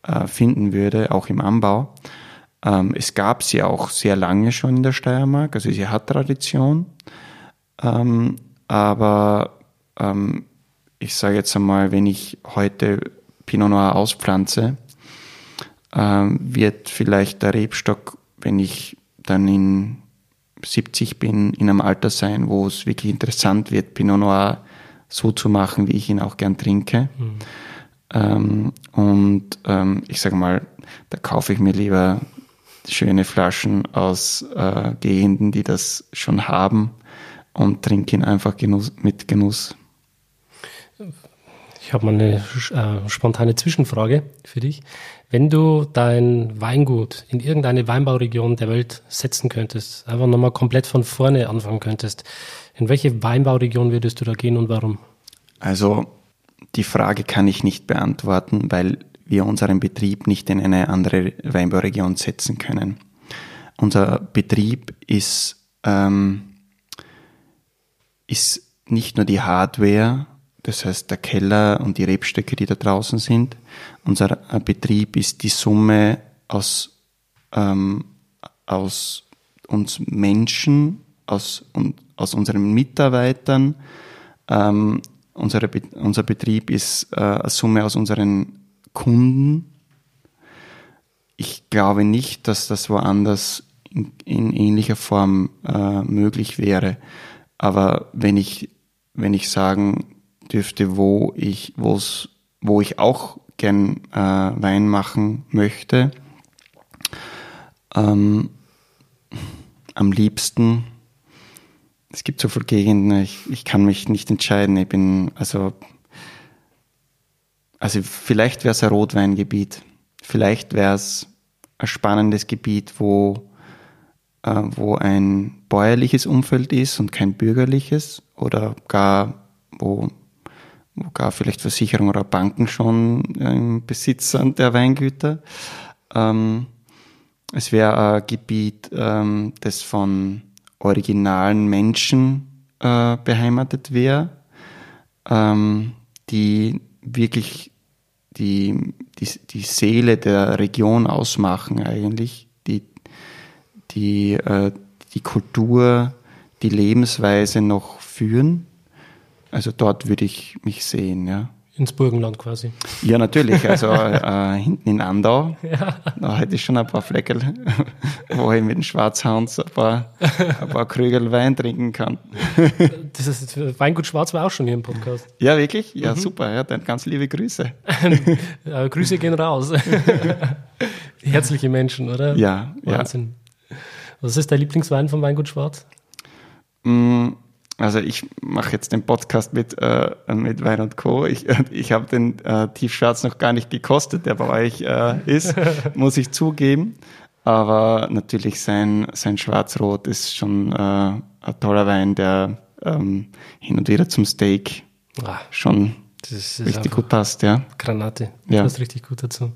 äh, finden würde, auch im Anbau. Ähm, es gab sie auch sehr lange schon in der Steiermark, also sie hat Tradition. Ähm, aber ähm, ich sage jetzt einmal, wenn ich heute Pinot Noir auspflanze, wird vielleicht der Rebstock, wenn ich dann in 70 bin, in einem Alter sein, wo es wirklich interessant wird, Pinot Noir so zu machen, wie ich ihn auch gern trinke. Mhm. Ähm, und ähm, ich sage mal, da kaufe ich mir lieber schöne Flaschen aus äh, Gegenden, die das schon haben und trinke ihn einfach Genuss, mit Genuss. Ich habe mal eine äh, spontane Zwischenfrage für dich. Wenn du dein Weingut in irgendeine Weinbauregion der Welt setzen könntest, einfach nochmal komplett von vorne anfangen könntest, in welche Weinbauregion würdest du da gehen und warum? Also die Frage kann ich nicht beantworten, weil wir unseren Betrieb nicht in eine andere Weinbauregion setzen können. Unser Betrieb ist, ähm, ist nicht nur die Hardware, das heißt der Keller und die Rebstöcke, die da draußen sind. Unser äh, Betrieb ist die Summe aus, ähm, aus uns Menschen, aus, aus unseren Mitarbeitern. Ähm, unsere, unser Betrieb ist äh, eine Summe aus unseren Kunden. Ich glaube nicht, dass das woanders in, in ähnlicher Form äh, möglich wäre. Aber wenn ich, wenn ich sagen dürfte, wo ich, wo's, wo ich auch gern äh, Wein machen möchte, ähm, am liebsten, es gibt so viele Gegenden, ich, ich kann mich nicht entscheiden. Ich bin, also also vielleicht wäre es ein Rotweingebiet. Vielleicht wäre es ein spannendes Gebiet, wo, äh, wo ein bäuerliches Umfeld ist und kein bürgerliches oder gar, wo, wo gar vielleicht Versicherungen oder Banken schon im Besitz sind der Weingüter. Ähm, es wäre ein Gebiet, ähm, das von originalen Menschen äh, beheimatet wäre, ähm, die wirklich die, die, die Seele der Region ausmachen eigentlich, die, die, äh, die Kultur, die Lebensweise noch führen. Also dort würde ich mich sehen, ja. Ins Burgenland quasi. Ja, natürlich. Also äh, hinten in Andau, ja. da hätte ich schon ein paar Fleckel, wo ich mit dem Schwarzhans ein paar, ein paar Krügel Wein trinken kann. Das ist, Weingut Schwarz war auch schon hier im Podcast. Ja, wirklich? Ja, mhm. super. Ja, dann ganz liebe Grüße. ja, Grüße gehen raus. Herzliche Menschen, oder? Ja, Wahnsinn. Ja. Was ist dein Lieblingswein vom Weingut Schwarz? Mm also ich mache jetzt den Podcast mit, äh, mit Wein und Co. Ich, ich habe den äh, Tiefschwarz noch gar nicht gekostet, der bei euch äh, ist, muss ich zugeben. Aber natürlich sein, sein Schwarzrot ist schon äh, ein toller Wein, der ähm, hin und wieder zum Steak ah, schon richtig gut passt, ja. Granate, ja. passt richtig gut dazu.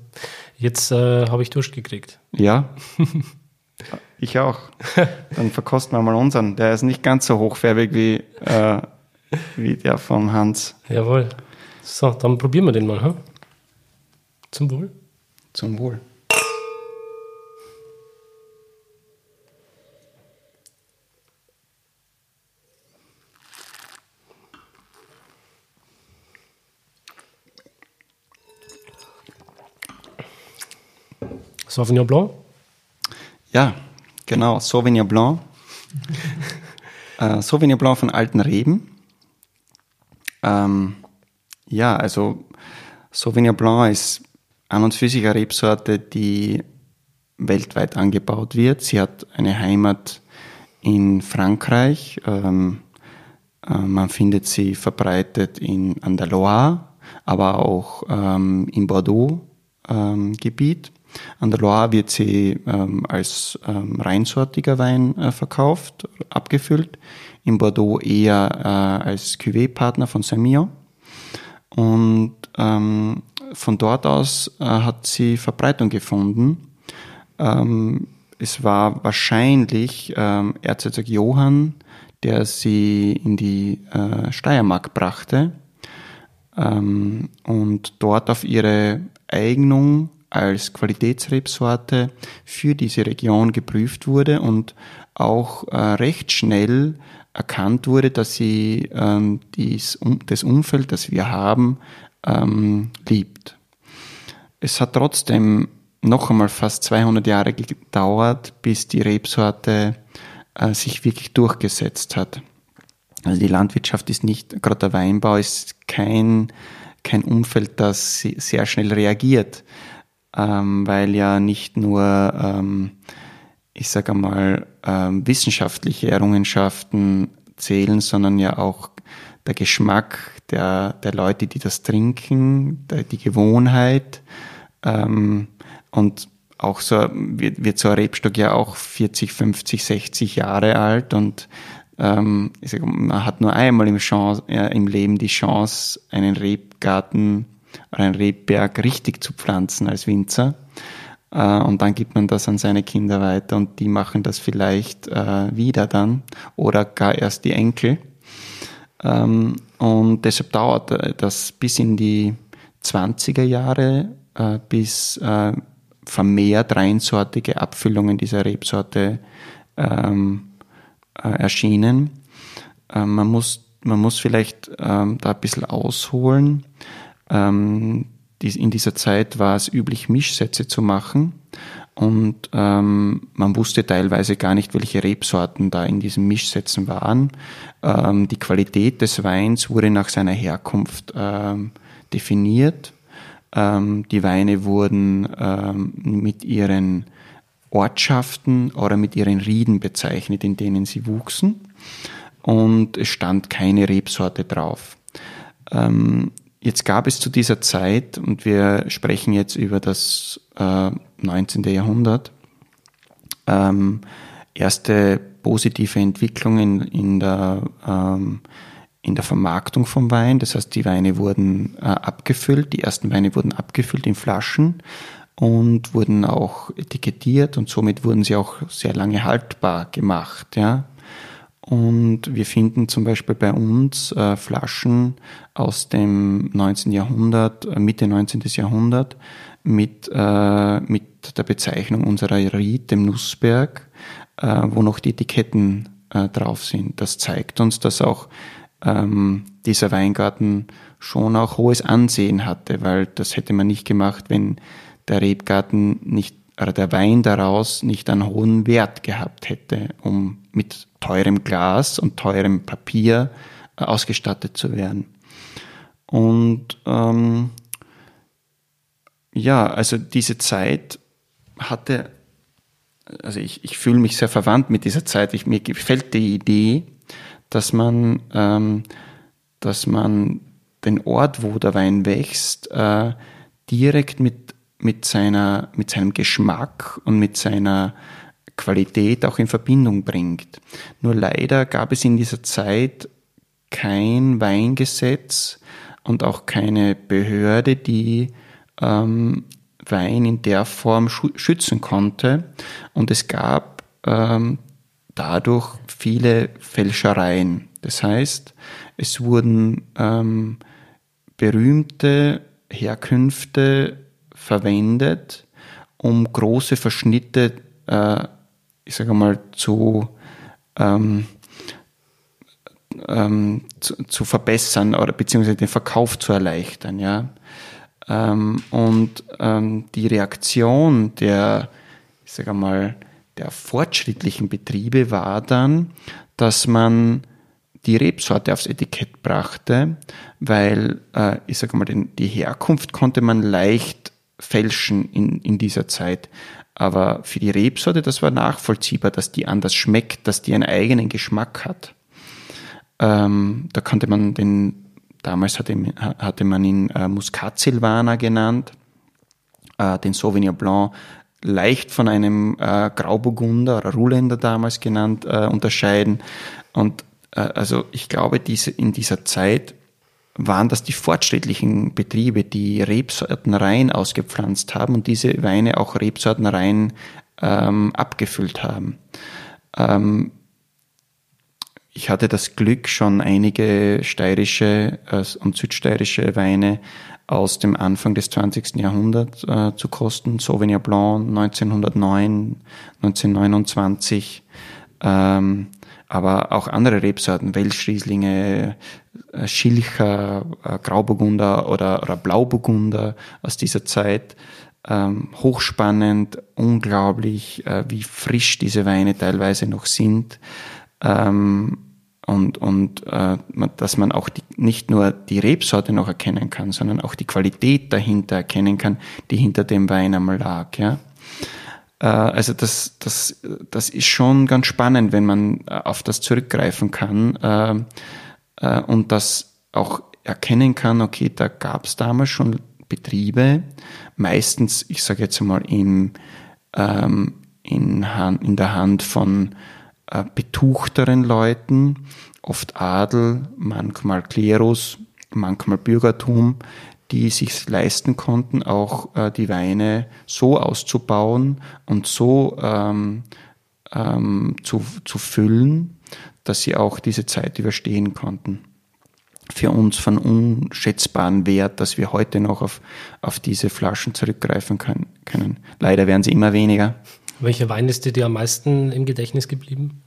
Jetzt äh, habe ich durchgekriegt. Ja. Ich auch. Dann verkosten wir mal unseren. Der ist nicht ganz so hochfärbig wie, äh, wie der von Hans. Jawohl. So, dann probieren wir den mal. Hm? Zum Wohl. Zum Wohl. Sauvignon Blanc? Ja, genau, Sauvignon Blanc. äh, Sauvignon Blanc von alten Reben. Ähm, ja, also Sauvignon Blanc ist an und für sich eine Rebsorte, die weltweit angebaut wird. Sie hat eine Heimat in Frankreich. Ähm, äh, man findet sie verbreitet in, an der Loire, aber auch ähm, im Bordeaux-Gebiet. Ähm, an der Loire wird sie ähm, als ähm, reinsortiger Wein äh, verkauft, abgefüllt. In Bordeaux eher äh, als Cuvée-Partner von Semillon. Und ähm, von dort aus äh, hat sie Verbreitung gefunden. Ähm, es war wahrscheinlich ähm, Erzherzog Johann, der sie in die äh, Steiermark brachte ähm, und dort auf ihre Eignung als Qualitätsrebsorte für diese Region geprüft wurde und auch äh, recht schnell erkannt wurde, dass sie ähm, dies, um, das Umfeld, das wir haben, ähm, liebt. Es hat trotzdem noch einmal fast 200 Jahre gedauert, bis die Rebsorte äh, sich wirklich durchgesetzt hat. Also die Landwirtschaft ist nicht, gerade der Weinbau ist kein, kein Umfeld, das sehr schnell reagiert ähm, weil ja nicht nur, ähm, ich sage einmal, ähm, wissenschaftliche Errungenschaften zählen, sondern ja auch der Geschmack der, der Leute, die das trinken, der, die Gewohnheit. Ähm, und auch so wird, wird so ein Rebstock ja auch 40, 50, 60 Jahre alt und ähm, man hat nur einmal im, Chance, äh, im Leben die Chance, einen Rebgarten oder einen Rebberg richtig zu pflanzen als Winzer. Äh, und dann gibt man das an seine Kinder weiter und die machen das vielleicht äh, wieder dann oder gar erst die Enkel. Ähm, und deshalb dauert das bis in die 20er Jahre, äh, bis äh, vermehrt reinsortige Abfüllungen dieser Rebsorte ähm, äh, erschienen. Man, muss, man muss vielleicht ähm, da ein bisschen ausholen. Ähm, in dieser Zeit war es üblich, Mischsätze zu machen und ähm, man wusste teilweise gar nicht, welche Rebsorten da in diesen Mischsätzen waren. Ähm, die Qualität des Weins wurde nach seiner Herkunft ähm, definiert. Ähm, die Weine wurden ähm, mit ihren Ortschaften oder mit ihren Rieden bezeichnet, in denen sie wuchsen. Und es stand keine Rebsorte drauf. Jetzt gab es zu dieser Zeit, und wir sprechen jetzt über das äh, 19. Jahrhundert, ähm, erste positive Entwicklungen in der, ähm, in der Vermarktung vom Wein. Das heißt, die Weine wurden äh, abgefüllt, die ersten Weine wurden abgefüllt in Flaschen und wurden auch etikettiert und somit wurden sie auch sehr lange haltbar gemacht. Ja. Und wir finden zum Beispiel bei uns äh, Flaschen aus dem 19. Jahrhundert, äh, Mitte 19. Jahrhundert, mit, äh, mit der Bezeichnung unserer Ried, dem Nussberg, äh, wo noch die Etiketten äh, drauf sind. Das zeigt uns, dass auch ähm, dieser Weingarten schon auch hohes Ansehen hatte, weil das hätte man nicht gemacht, wenn der Rebgarten nicht oder der Wein daraus nicht einen hohen Wert gehabt hätte, um mit teurem Glas und teurem Papier äh, ausgestattet zu werden. Und ähm, ja, also diese Zeit hatte, also ich, ich fühle mich sehr verwandt mit dieser Zeit. Ich, mir gefällt die Idee, dass man, ähm, dass man den Ort, wo der Wein wächst, äh, direkt mit mit, seiner, mit seinem Geschmack und mit seiner Qualität auch in Verbindung bringt. Nur leider gab es in dieser Zeit kein Weingesetz und auch keine Behörde, die ähm, Wein in der Form schützen konnte. Und es gab ähm, dadurch viele Fälschereien. Das heißt, es wurden ähm, berühmte Herkünfte verwendet, um große Verschnitte, äh, ich sage mal, zu, ähm, ähm, zu, zu, verbessern oder beziehungsweise den Verkauf zu erleichtern. Ja? Ähm, und ähm, die Reaktion der, ich sage mal, der fortschrittlichen Betriebe war dann, dass man die Rebsorte aufs Etikett brachte, weil, äh, ich sage mal, den, die Herkunft konnte man leicht fälschen in, in dieser Zeit. Aber für die Rebsorte, das war nachvollziehbar, dass die anders schmeckt, dass die einen eigenen Geschmack hat. Ähm, da konnte man den, damals hatte, hatte man ihn äh, Muscat Silvaner genannt, äh, den Sauvignon Blanc leicht von einem äh, Grauburgunder oder Ruländer damals genannt äh, unterscheiden. Und äh, also ich glaube, diese, in dieser Zeit waren das die fortschrittlichen Betriebe, die Rebsortenreihen ausgepflanzt haben und diese Weine auch Rebsortenreihen ähm, abgefüllt haben. Ähm, ich hatte das Glück, schon einige steirische äh, und südsteirische Weine aus dem Anfang des 20. Jahrhunderts äh, zu kosten. Sauvignon Blanc 1909, 1929. Ähm, aber auch andere Rebsorten, Welschrieslinge, äh, Schilcher, äh, Grauburgunder oder, oder Blauburgunder aus dieser Zeit. Ähm, hochspannend, unglaublich, äh, wie frisch diese Weine teilweise noch sind. Ähm, und, und dass man auch die, nicht nur die Rebsorte noch erkennen kann, sondern auch die Qualität dahinter erkennen kann, die hinter dem Wein einmal lag. Ja? Äh, also das, das, das ist schon ganz spannend, wenn man äh, auf das zurückgreifen kann äh, und das auch erkennen kann, okay, da gab es damals schon Betriebe, meistens, ich sage jetzt mal, im, ähm, in, Hand, in der Hand von äh, betuchteren Leuten, oft Adel, manchmal Klerus, manchmal Bürgertum, die sich leisten konnten, auch äh, die Weine so auszubauen und so ähm, ähm, zu, zu füllen, dass sie auch diese Zeit überstehen konnten. Für uns von unschätzbaren Wert, dass wir heute noch auf, auf diese Flaschen zurückgreifen können, können. Leider werden sie immer weniger. Welcher Wein ist dir am meisten im Gedächtnis geblieben?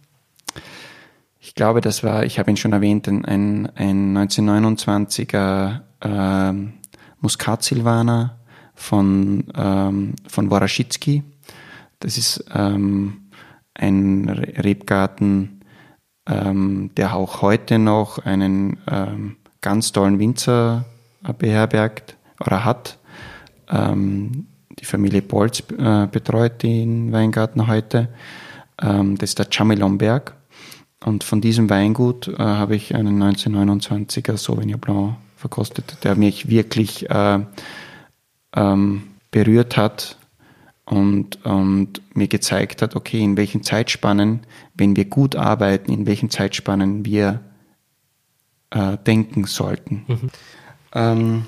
Ich glaube, das war, ich habe ihn schon erwähnt, ein, ein 1929er äh, Muscat Silvaner von, ähm, von Woraschitzky. Das ist ähm, ein Rebgarten, ähm, der auch heute noch einen ähm, ganz tollen Winzer beherbergt oder hat. Ähm, die Familie Bolz äh, betreut den Weingarten heute. Ähm, das ist der Chamillonberg. Und von diesem Weingut äh, habe ich einen 1929er Sauvignon Blanc verkostet, der mich wirklich äh, ähm, berührt hat und, und mir gezeigt hat, okay, in welchen Zeitspannen, wenn wir gut arbeiten, in welchen Zeitspannen wir äh, denken sollten. Mhm. Ähm,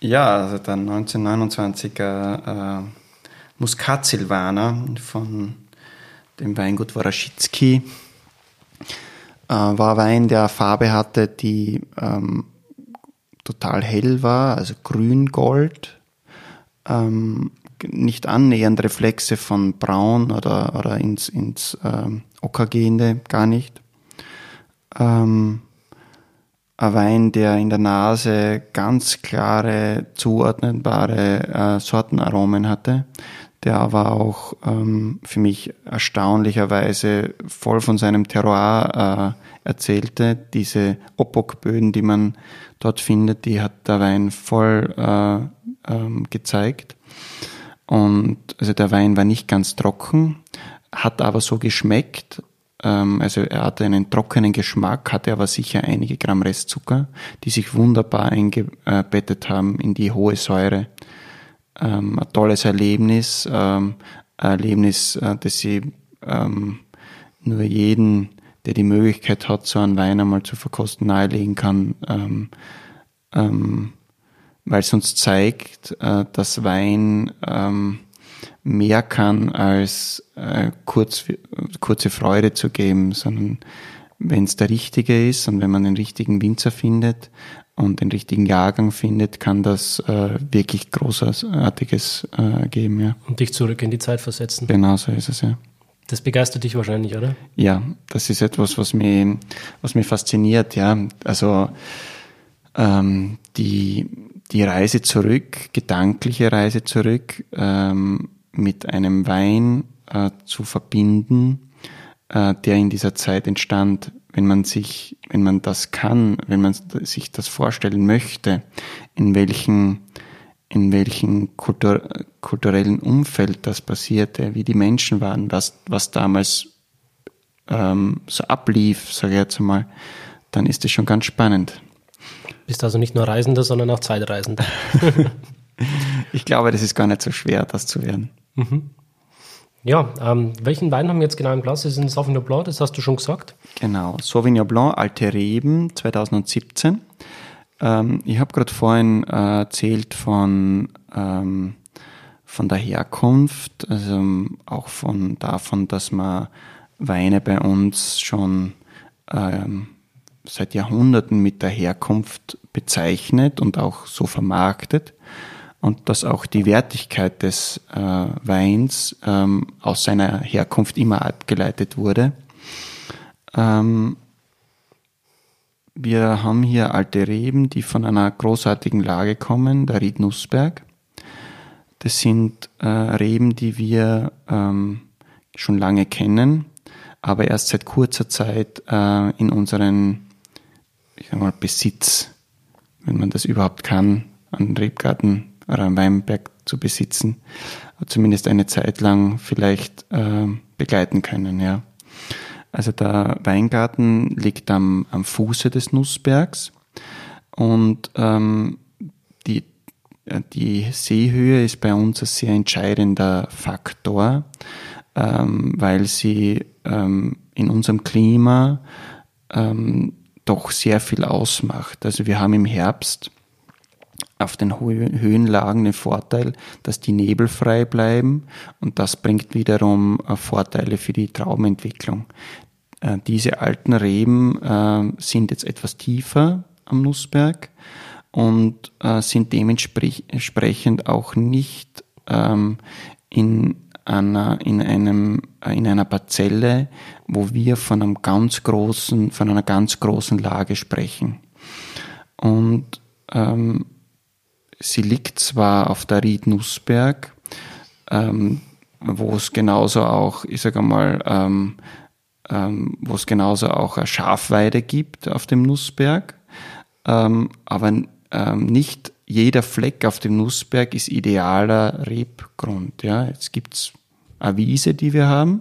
ja, also der 1929er äh, Muscat Silvaner von dem Weingut Woraschitzky äh, war Wein, der Farbe hatte, die ähm, total hell war, also grün-gold, ähm, nicht annähernd Reflexe von braun oder, oder ins, ins ähm, Ockergehende, gar nicht. Ähm, ein Wein, der in der Nase ganz klare, zuordnenbare äh, Sortenaromen hatte, der aber auch ähm, für mich erstaunlicherweise voll von seinem Terroir äh, erzählte. Diese Opokböden, die man dort findet, die hat der Wein voll äh, ähm, gezeigt. Und also der Wein war nicht ganz trocken, hat aber so geschmeckt. Ähm, also er hatte einen trockenen Geschmack, hatte aber sicher einige Gramm Restzucker, die sich wunderbar eingebettet haben in die hohe Säure ähm, ein tolles Erlebnis, ähm, ein Erlebnis, äh, das ich ähm, nur jeden, der die Möglichkeit hat, so einen Wein einmal zu verkosten, nahelegen kann, ähm, ähm, weil es uns zeigt, äh, dass Wein ähm, mehr kann als äh, kurz, kurze Freude zu geben, sondern wenn es der richtige ist und wenn man den richtigen Winzer findet, und den richtigen Jahrgang findet, kann das äh, wirklich Großartiges äh, geben. Ja. Und dich zurück in die Zeit versetzen. Genau so ist es, ja. Das begeistert dich wahrscheinlich, oder? Ja, das ist etwas, was mich, was mich fasziniert, ja. Also ähm, die, die Reise zurück, gedankliche Reise zurück, ähm, mit einem Wein äh, zu verbinden, äh, der in dieser Zeit entstand, wenn man sich, wenn man das kann, wenn man sich das vorstellen möchte, in welchen, in welchem Kultur, kulturellen Umfeld das passierte, wie die Menschen waren, was, was damals ähm, so ablief, sage ich jetzt mal, dann ist es schon ganz spannend. Bist also nicht nur Reisender, sondern auch Zeitreisender. ich glaube, das ist gar nicht so schwer, das zu werden. Mhm. Ja, ähm, welchen Wein haben wir jetzt genau im Glas? Das ist ein Sauvignon Blanc, das hast du schon gesagt. Genau, Sauvignon Blanc, Alte Reben 2017. Ähm, ich habe gerade vorhin äh, erzählt von, ähm, von der Herkunft, also auch von davon, dass man Weine bei uns schon ähm, seit Jahrhunderten mit der Herkunft bezeichnet und auch so vermarktet und dass auch die Wertigkeit des äh, Weins ähm, aus seiner Herkunft immer abgeleitet wurde. Ähm, wir haben hier alte Reben, die von einer großartigen Lage kommen, der Ried Nussberg. Das sind äh, Reben, die wir ähm, schon lange kennen, aber erst seit kurzer Zeit äh, in unseren ich sag mal, Besitz, wenn man das überhaupt kann, an Rebgarten oder einen Weinberg zu besitzen, zumindest eine Zeit lang vielleicht äh, begleiten können. Ja. Also der Weingarten liegt am, am Fuße des Nussbergs Und ähm, die, die Seehöhe ist bei uns ein sehr entscheidender Faktor, ähm, weil sie ähm, in unserem Klima ähm, doch sehr viel ausmacht. Also wir haben im Herbst auf den Höhenlagen den Vorteil, dass die Nebel frei bleiben und das bringt wiederum äh, Vorteile für die Traubenentwicklung. Äh, diese alten Reben äh, sind jetzt etwas tiefer am Nussberg und sind dementsprechend auch nicht ähm, in einer, in einem, in einer Parzelle, wo wir von einem ganz großen, von einer ganz großen Lage sprechen. Und ähm, sie liegt zwar auf der Ried Nussberg, ähm, wo es genauso auch, ich sage mal, ähm, ähm, wo es genauso auch eine Schafweide gibt auf dem Nussberg, ähm, aber ähm, nicht jeder Fleck auf dem Nussberg ist idealer Rebgrund. Ja, jetzt gibt's eine Wiese, die wir haben,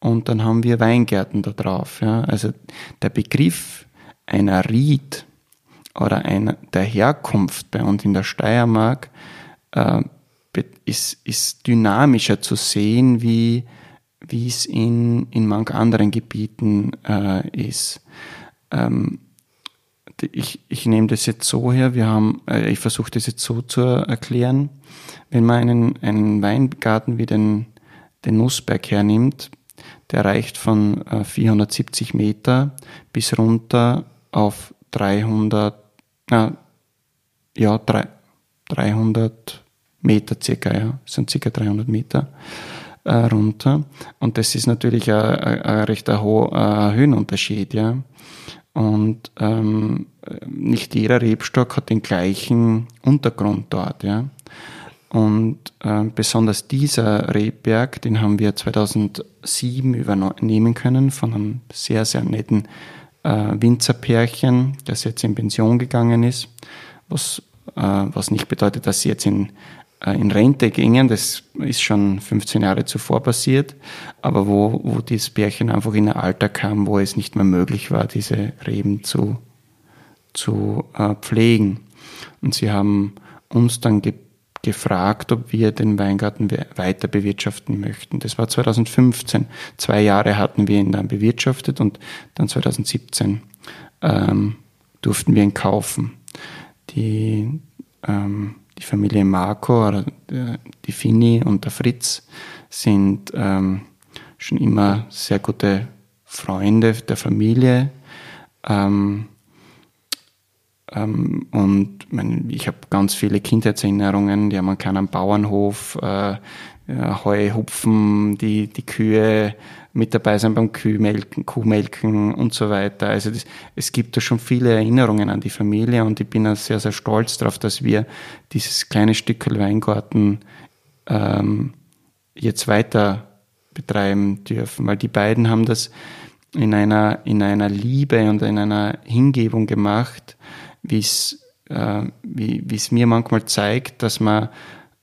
und dann haben wir Weingärten da drauf. Ja, also der Begriff einer Ried oder einer der Herkunft bei uns in der Steiermark äh, ist, ist dynamischer zu sehen, wie, wie es in, in manch anderen Gebieten äh, ist. Ähm, ich, ich nehme das jetzt so her, wir haben, äh, ich versuche das jetzt so zu erklären. Wenn man einen, einen Weingarten wie den, den Nussberg hernimmt, der reicht von äh, 470 Meter bis runter auf 300 na, ja, drei, 300 Meter circa, ja, sind circa 300 Meter äh, runter. Und das ist natürlich ein, ein recht hoher Höhenunterschied, ja. Und ähm, nicht jeder Rebstock hat den gleichen Untergrund dort, ja. Und äh, besonders dieser Rebberg, den haben wir 2007 übernehmen können von einem sehr, sehr netten äh, Winzerpärchen, das jetzt in Pension gegangen ist, was, äh, was nicht bedeutet, dass sie jetzt in, äh, in Rente gingen, das ist schon 15 Jahre zuvor passiert, aber wo, wo dieses Pärchen einfach in ein Alter kam, wo es nicht mehr möglich war, diese Reben zu, zu äh, pflegen. Und sie haben uns dann ge gefragt, ob wir den Weingarten weiter bewirtschaften möchten. Das war 2015. Zwei Jahre hatten wir ihn dann bewirtschaftet und dann 2017 ähm, durften wir ihn kaufen. Die, ähm, die Familie Marco, oder die Fini und der Fritz sind ähm, schon immer sehr gute Freunde der Familie. Ähm, ähm, und mein, ich habe ganz viele Kindheitserinnerungen, die haben einen kleinen Bauernhof, äh, Heu, Hupfen, die, die Kühe mit dabei sein beim Kühmelken, Kuhmelken und so weiter. Also das, es gibt da schon viele Erinnerungen an die Familie und ich bin auch sehr, sehr stolz darauf, dass wir dieses kleine Stück Weingarten ähm, jetzt weiter betreiben dürfen, weil die beiden haben das in einer, in einer Liebe und in einer Hingebung gemacht, wie es äh, wie es mir manchmal zeigt, dass man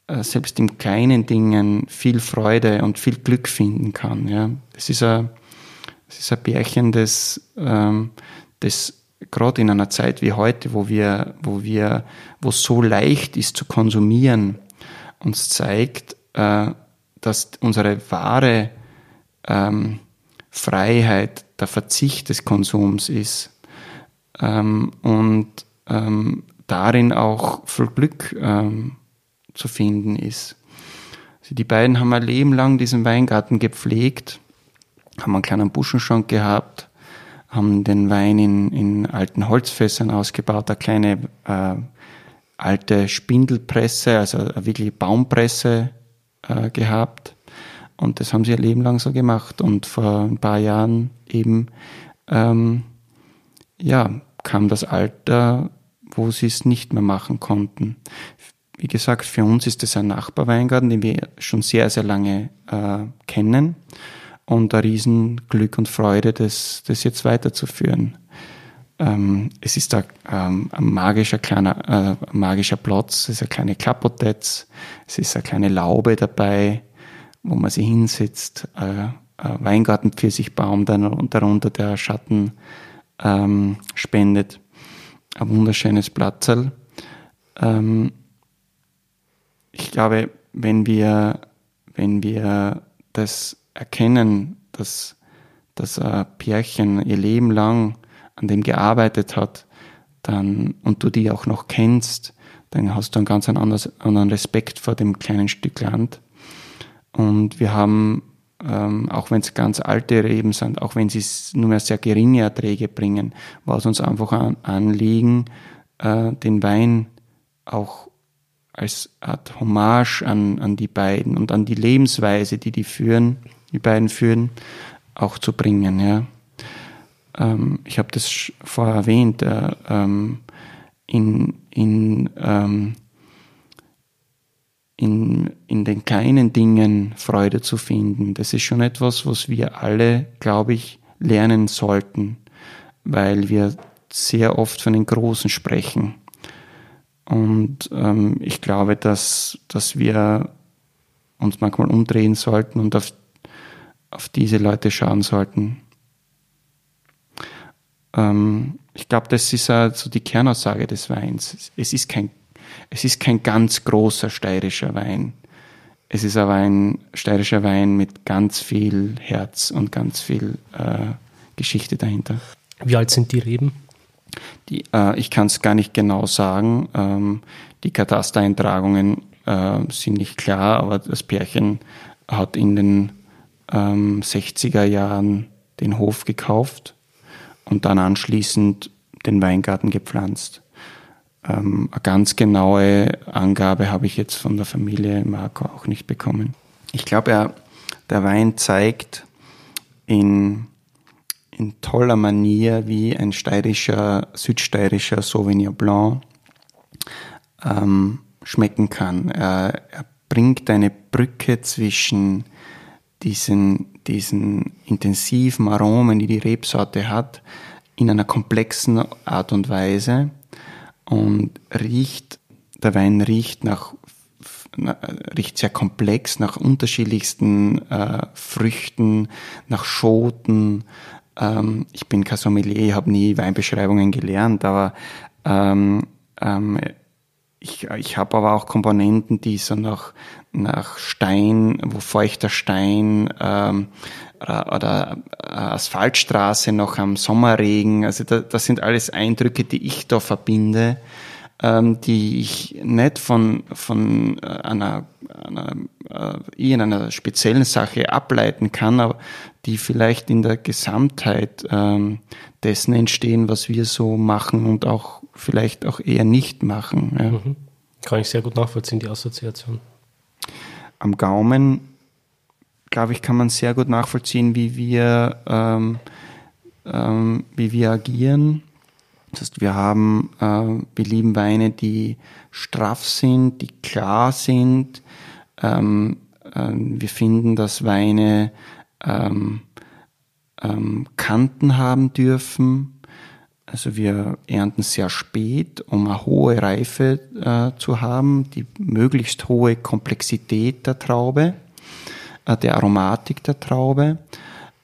äh, selbst in kleinen Dingen viel Freude und viel Glück finden kann. Ja. Es ist ein, es ist ein Bärchen, das, ähm, das gerade in einer Zeit wie heute, wo wir, wo wir, wo es so leicht ist zu konsumieren, uns zeigt, äh, dass unsere wahre ähm, Freiheit der Verzicht des Konsums ist. Ähm, und ähm, darin auch viel Glück ähm, zu finden ist. Also die beiden haben ein Leben lang diesen Weingarten gepflegt, haben einen kleinen Buschenschank gehabt, haben den Wein in, in alten Holzfässern ausgebaut, eine kleine äh, alte Spindelpresse, also eine wirkliche Baumpresse äh, gehabt. Und das haben sie ihr Leben lang so gemacht. Und vor ein paar Jahren eben, ähm, ja, kam das Alter, wo sie es nicht mehr machen konnten. Wie gesagt, für uns ist es ein Nachbarweingarten, den wir schon sehr, sehr lange äh, kennen und ein Riesenglück und Freude, das, das jetzt weiterzuführen. Ähm, es ist ein, ähm, ein magischer kleiner, äh, magischer Platz, es ist eine kleine Klappotetz, es ist eine kleine Laube dabei, wo man sich hinsetzt, äh, ein Weingartenpfirsichbaum dann und darunter der Schatten ähm, spendet ein wunderschönes Platzerl. Ähm, ich glaube, wenn wir, wenn wir das erkennen, dass, dass ein Pärchen ihr Leben lang an dem gearbeitet hat, dann, und du die auch noch kennst, dann hast du einen ganz anderen Respekt vor dem kleinen Stück Land. Und wir haben, ähm, auch wenn es ganz alte Reben sind, auch wenn sie nur mehr sehr geringe Erträge bringen, war es uns einfach ein Anliegen, äh, den Wein auch als Art Hommage an, an die beiden und an die Lebensweise, die die führen, die beiden führen, auch zu bringen. Ja. Ähm, ich habe das vorher erwähnt, äh, ähm, in, in, ähm, in, in den kleinen Dingen Freude zu finden. Das ist schon etwas, was wir alle, glaube ich, lernen sollten, weil wir sehr oft von den Großen sprechen. Und ähm, ich glaube, dass, dass wir uns manchmal umdrehen sollten und auf, auf diese Leute schauen sollten. Ähm, ich glaube, das ist so die Kernaussage des Weins. Es ist kein, es ist kein ganz großer steirischer Wein. Es ist aber ein steirischer Wein mit ganz viel Herz und ganz viel äh, Geschichte dahinter. Wie alt sind die Reben? Die, äh, ich kann es gar nicht genau sagen. Ähm, die Katastereintragungen äh, sind nicht klar, aber das Pärchen hat in den ähm, 60er Jahren den Hof gekauft und dann anschließend den Weingarten gepflanzt. Ähm, eine ganz genaue Angabe habe ich jetzt von der Familie Marco auch nicht bekommen. Ich glaube, der Wein zeigt in in toller Manier wie ein steirischer, südsteirischer Sauvignon Blanc ähm, schmecken kann. Er, er bringt eine Brücke zwischen diesen, diesen intensiven Aromen, die die Rebsorte hat, in einer komplexen Art und Weise und riecht, der Wein riecht nach riecht sehr komplex nach unterschiedlichsten äh, Früchten, nach Schoten, ähm, ich bin kein Sommelier, habe nie Weinbeschreibungen gelernt, aber ähm, ähm, ich, ich habe aber auch Komponenten, die so nach, nach Stein, wo feuchter Stein ähm, oder, oder Asphaltstraße noch am Sommerregen, also da, das sind alles Eindrücke, die ich da verbinde ähm, die ich nicht von, von äh, einer, einer äh, in einer speziellen Sache ableiten kann, aber die vielleicht in der Gesamtheit ähm, dessen entstehen, was wir so machen und auch vielleicht auch eher nicht machen. Ja. Mhm. Kann ich sehr gut nachvollziehen, die Assoziation. Am Gaumen, glaube ich, kann man sehr gut nachvollziehen, wie wir, ähm, ähm, wie wir agieren das heißt, wir haben, äh, wir lieben Weine, die straff sind, die klar sind. Ähm, äh, wir finden, dass Weine ähm, ähm, Kanten haben dürfen. Also wir ernten sehr spät, um eine hohe Reife äh, zu haben, die möglichst hohe Komplexität der Traube, der Aromatik der Traube.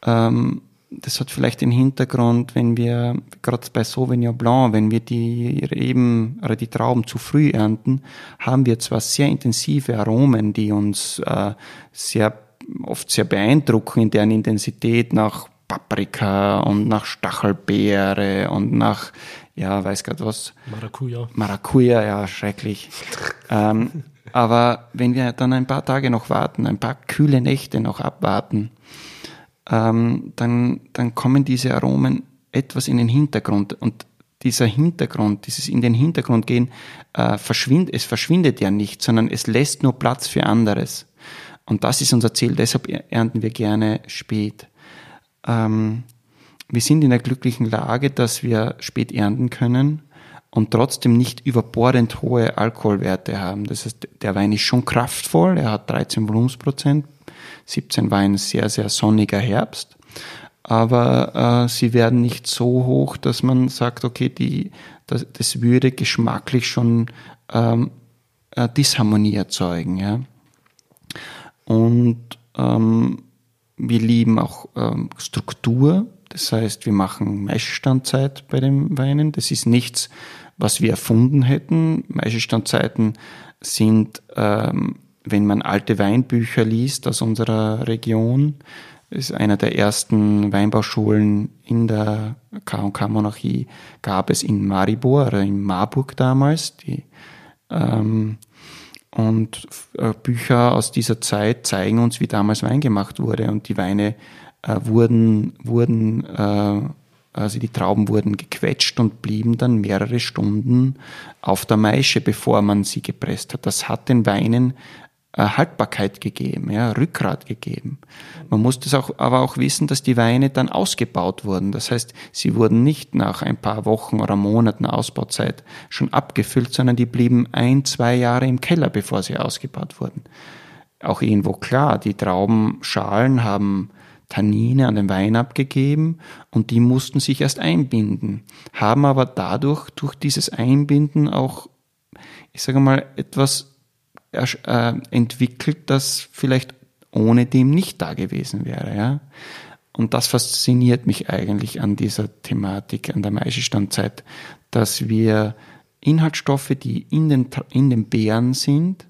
Ähm, das hat vielleicht den Hintergrund, wenn wir, gerade bei Sauvignon Blanc, wenn wir die Reben oder die Trauben zu früh ernten, haben wir zwar sehr intensive Aromen, die uns äh, sehr, oft sehr beeindrucken in deren Intensität nach Paprika und nach Stachelbeere und nach, ja, weiß Gott was. Maracuja. Maracuja, ja, schrecklich. ähm, aber wenn wir dann ein paar Tage noch warten, ein paar kühle Nächte noch abwarten, ähm, dann, dann kommen diese Aromen etwas in den Hintergrund und dieser Hintergrund, dieses in den Hintergrund gehen, äh, verschwindet, es verschwindet ja nicht, sondern es lässt nur Platz für anderes. Und das ist unser Ziel, deshalb ernten wir gerne spät. Ähm, wir sind in der glücklichen Lage, dass wir spät ernten können und trotzdem nicht überbordend hohe Alkoholwerte haben. Das heißt, der Wein ist schon kraftvoll, er hat 13 Volumensprozent 17 war ein sehr, sehr sonniger Herbst. Aber äh, sie werden nicht so hoch, dass man sagt, okay, die, das, das würde geschmacklich schon ähm, äh, Disharmonie erzeugen. Ja? Und ähm, wir lieben auch ähm, Struktur. Das heißt, wir machen Messstandzeit bei den Weinen. Das ist nichts, was wir erfunden hätten. Maischestandzeiten sind, ähm, wenn man alte Weinbücher liest aus unserer Region, ist einer der ersten Weinbauschulen in der K&K-Monarchie, gab es in Maribor oder in Marburg damals. Die, ähm, und äh, Bücher aus dieser Zeit zeigen uns, wie damals Wein gemacht wurde. Und die Weine äh, wurden, wurden äh, also die Trauben wurden gequetscht und blieben dann mehrere Stunden auf der Maische, bevor man sie gepresst hat. Das hat den Weinen äh, Haltbarkeit gegeben, ja, Rückgrat gegeben. Man muss das auch, aber auch wissen, dass die Weine dann ausgebaut wurden. Das heißt, sie wurden nicht nach ein paar Wochen oder Monaten Ausbauzeit schon abgefüllt, sondern die blieben ein, zwei Jahre im Keller, bevor sie ausgebaut wurden. Auch irgendwo klar, die Traubenschalen haben Tannine an den Wein abgegeben und die mussten sich erst einbinden, haben aber dadurch, durch dieses Einbinden auch, ich sage mal, etwas äh, entwickelt, das vielleicht ohne dem nicht da gewesen wäre. Ja? Und das fasziniert mich eigentlich an dieser Thematik, an der Maischestandzeit, dass wir Inhaltsstoffe, die in den, in den Beeren sind,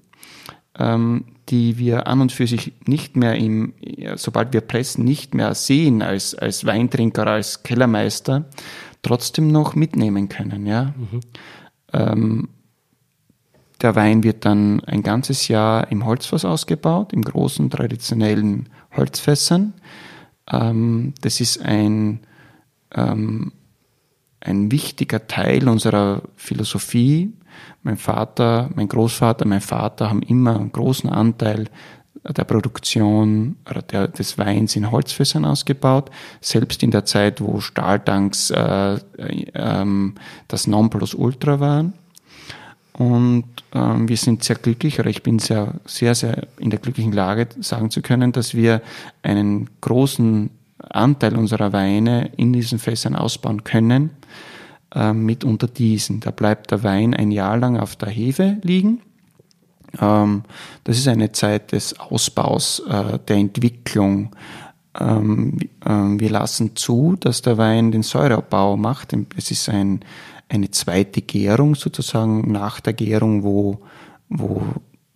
ähm, die wir an und für sich nicht mehr im, sobald wir pressen, nicht mehr sehen als, als Weintrinker, als Kellermeister, trotzdem noch mitnehmen können. Ja? Mhm. Ähm, der Wein wird dann ein ganzes Jahr im Holzfass ausgebaut, im großen traditionellen Holzfässern. Ähm, das ist ein, ähm, ein wichtiger Teil unserer Philosophie. Mein Vater, mein Großvater, mein Vater haben immer einen großen Anteil der Produktion der, des Weins in Holzfässern ausgebaut. Selbst in der Zeit, wo Stahltanks äh, äh, das Nonplusultra waren. Und ähm, wir sind sehr glücklich, oder ich bin sehr, sehr, sehr in der glücklichen Lage, sagen zu können, dass wir einen großen Anteil unserer Weine in diesen Fässern ausbauen können, äh, mit unter diesen. Da bleibt der Wein ein Jahr lang auf der Hefe liegen. Ähm, das ist eine Zeit des Ausbaus, äh, der Entwicklung. Ähm, äh, wir lassen zu, dass der Wein den Säureabbau macht. Es ist ein eine zweite Gärung sozusagen nach der Gärung, wo, wo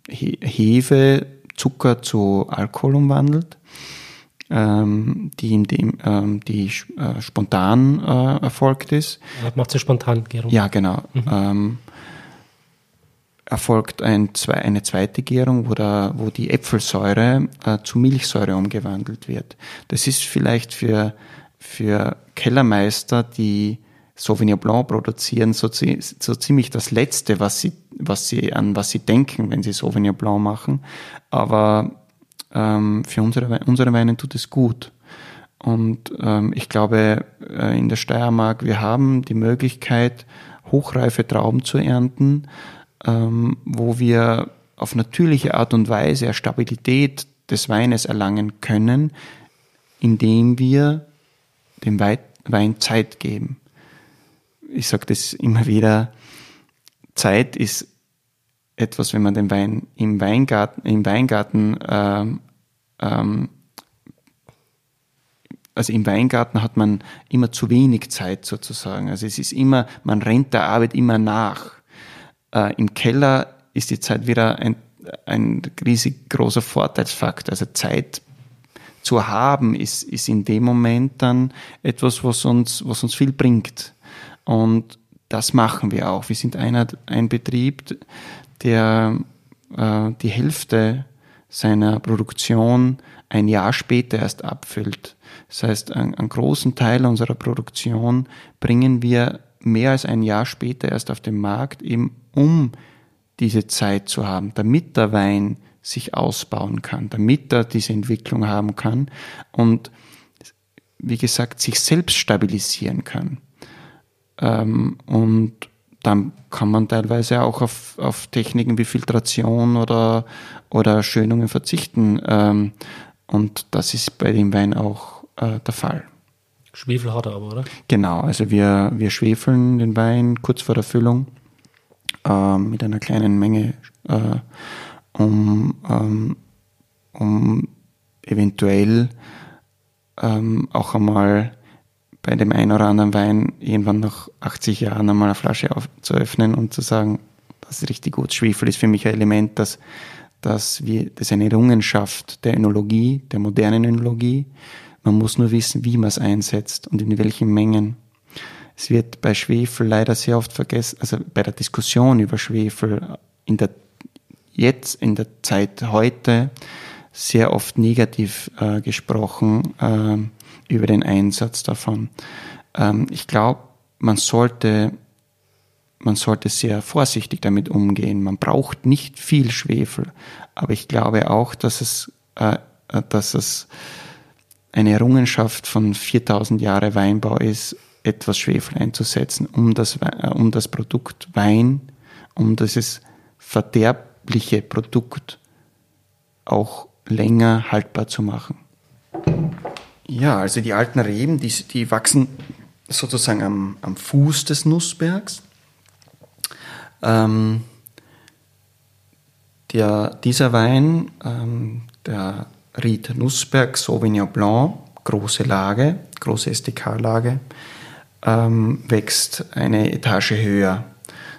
Hefe Zucker zu Alkohol umwandelt, ähm, die, in dem, ähm, die äh, spontan äh, erfolgt ist. Macht sie spontan Gärung? Ja, genau. Mhm. Ähm, erfolgt ein, eine zweite Gärung, wo, da, wo die Äpfelsäure äh, zu Milchsäure umgewandelt wird. Das ist vielleicht für, für Kellermeister, die Sauvignon Blanc produzieren, so, so ziemlich das Letzte, was sie, was sie, an was sie denken, wenn sie Sauvignon Blanc machen. Aber ähm, für unsere, unsere Weine tut es gut. Und ähm, ich glaube, äh, in der Steiermark, wir haben die Möglichkeit, hochreife Trauben zu ernten, ähm, wo wir auf natürliche Art und Weise Stabilität des Weines erlangen können, indem wir dem Wein Zeit geben ich sage das immer wieder, Zeit ist etwas, wenn man den Wein im Weingarten, im Weingarten ähm, ähm, also im Weingarten hat man immer zu wenig Zeit sozusagen. Also es ist immer, man rennt der Arbeit immer nach. Äh, Im Keller ist die Zeit wieder ein, ein riesig großer Vorteilsfaktor. Also Zeit zu haben ist, ist in dem Moment dann etwas, was uns, was uns viel bringt. Und das machen wir auch. Wir sind einer, ein Betrieb, der äh, die Hälfte seiner Produktion ein Jahr später erst abfüllt. Das heißt, einen, großen Teil unserer Produktion bringen wir mehr als ein Jahr später erst auf den Markt, eben um diese Zeit zu haben, damit der Wein sich ausbauen kann, damit er diese Entwicklung haben kann und wie gesagt, sich selbst stabilisieren kann. Ähm, und dann kann man teilweise auch auf, auf Techniken wie Filtration oder, oder Schönungen verzichten. Ähm, und das ist bei dem Wein auch äh, der Fall. Schwefel hat er aber, oder? Genau, also wir, wir schwefeln den Wein kurz vor der Füllung äh, mit einer kleinen Menge, äh, um, ähm, um eventuell ähm, auch einmal bei dem einen oder anderen Wein irgendwann nach 80 Jahren einmal eine Flasche auf, zu öffnen und zu sagen, das ist richtig gut. Schwefel ist für mich ein Element, das, das, wir, das ist eine Errungenschaft der Önologie, der modernen Önologie. Man muss nur wissen, wie man es einsetzt und in welchen Mengen. Es wird bei Schwefel leider sehr oft vergessen, also bei der Diskussion über Schwefel in der, jetzt in der Zeit heute sehr oft negativ äh, gesprochen äh, über den Einsatz davon. Ähm, ich glaube, man sollte, man sollte sehr vorsichtig damit umgehen. Man braucht nicht viel Schwefel, aber ich glaube auch, dass es, äh, äh dass es eine Errungenschaft von 4000 Jahre Weinbau ist, etwas Schwefel einzusetzen, um das, äh, um das Produkt Wein, um dieses verderbliche Produkt auch länger haltbar zu machen. Ja, also die alten Reben, die, die wachsen sozusagen am, am Fuß des Nussbergs. Ähm, der, dieser Wein, ähm, der Ried Nussberg Sauvignon Blanc, große Lage, große SDK-Lage, ähm, wächst eine Etage höher.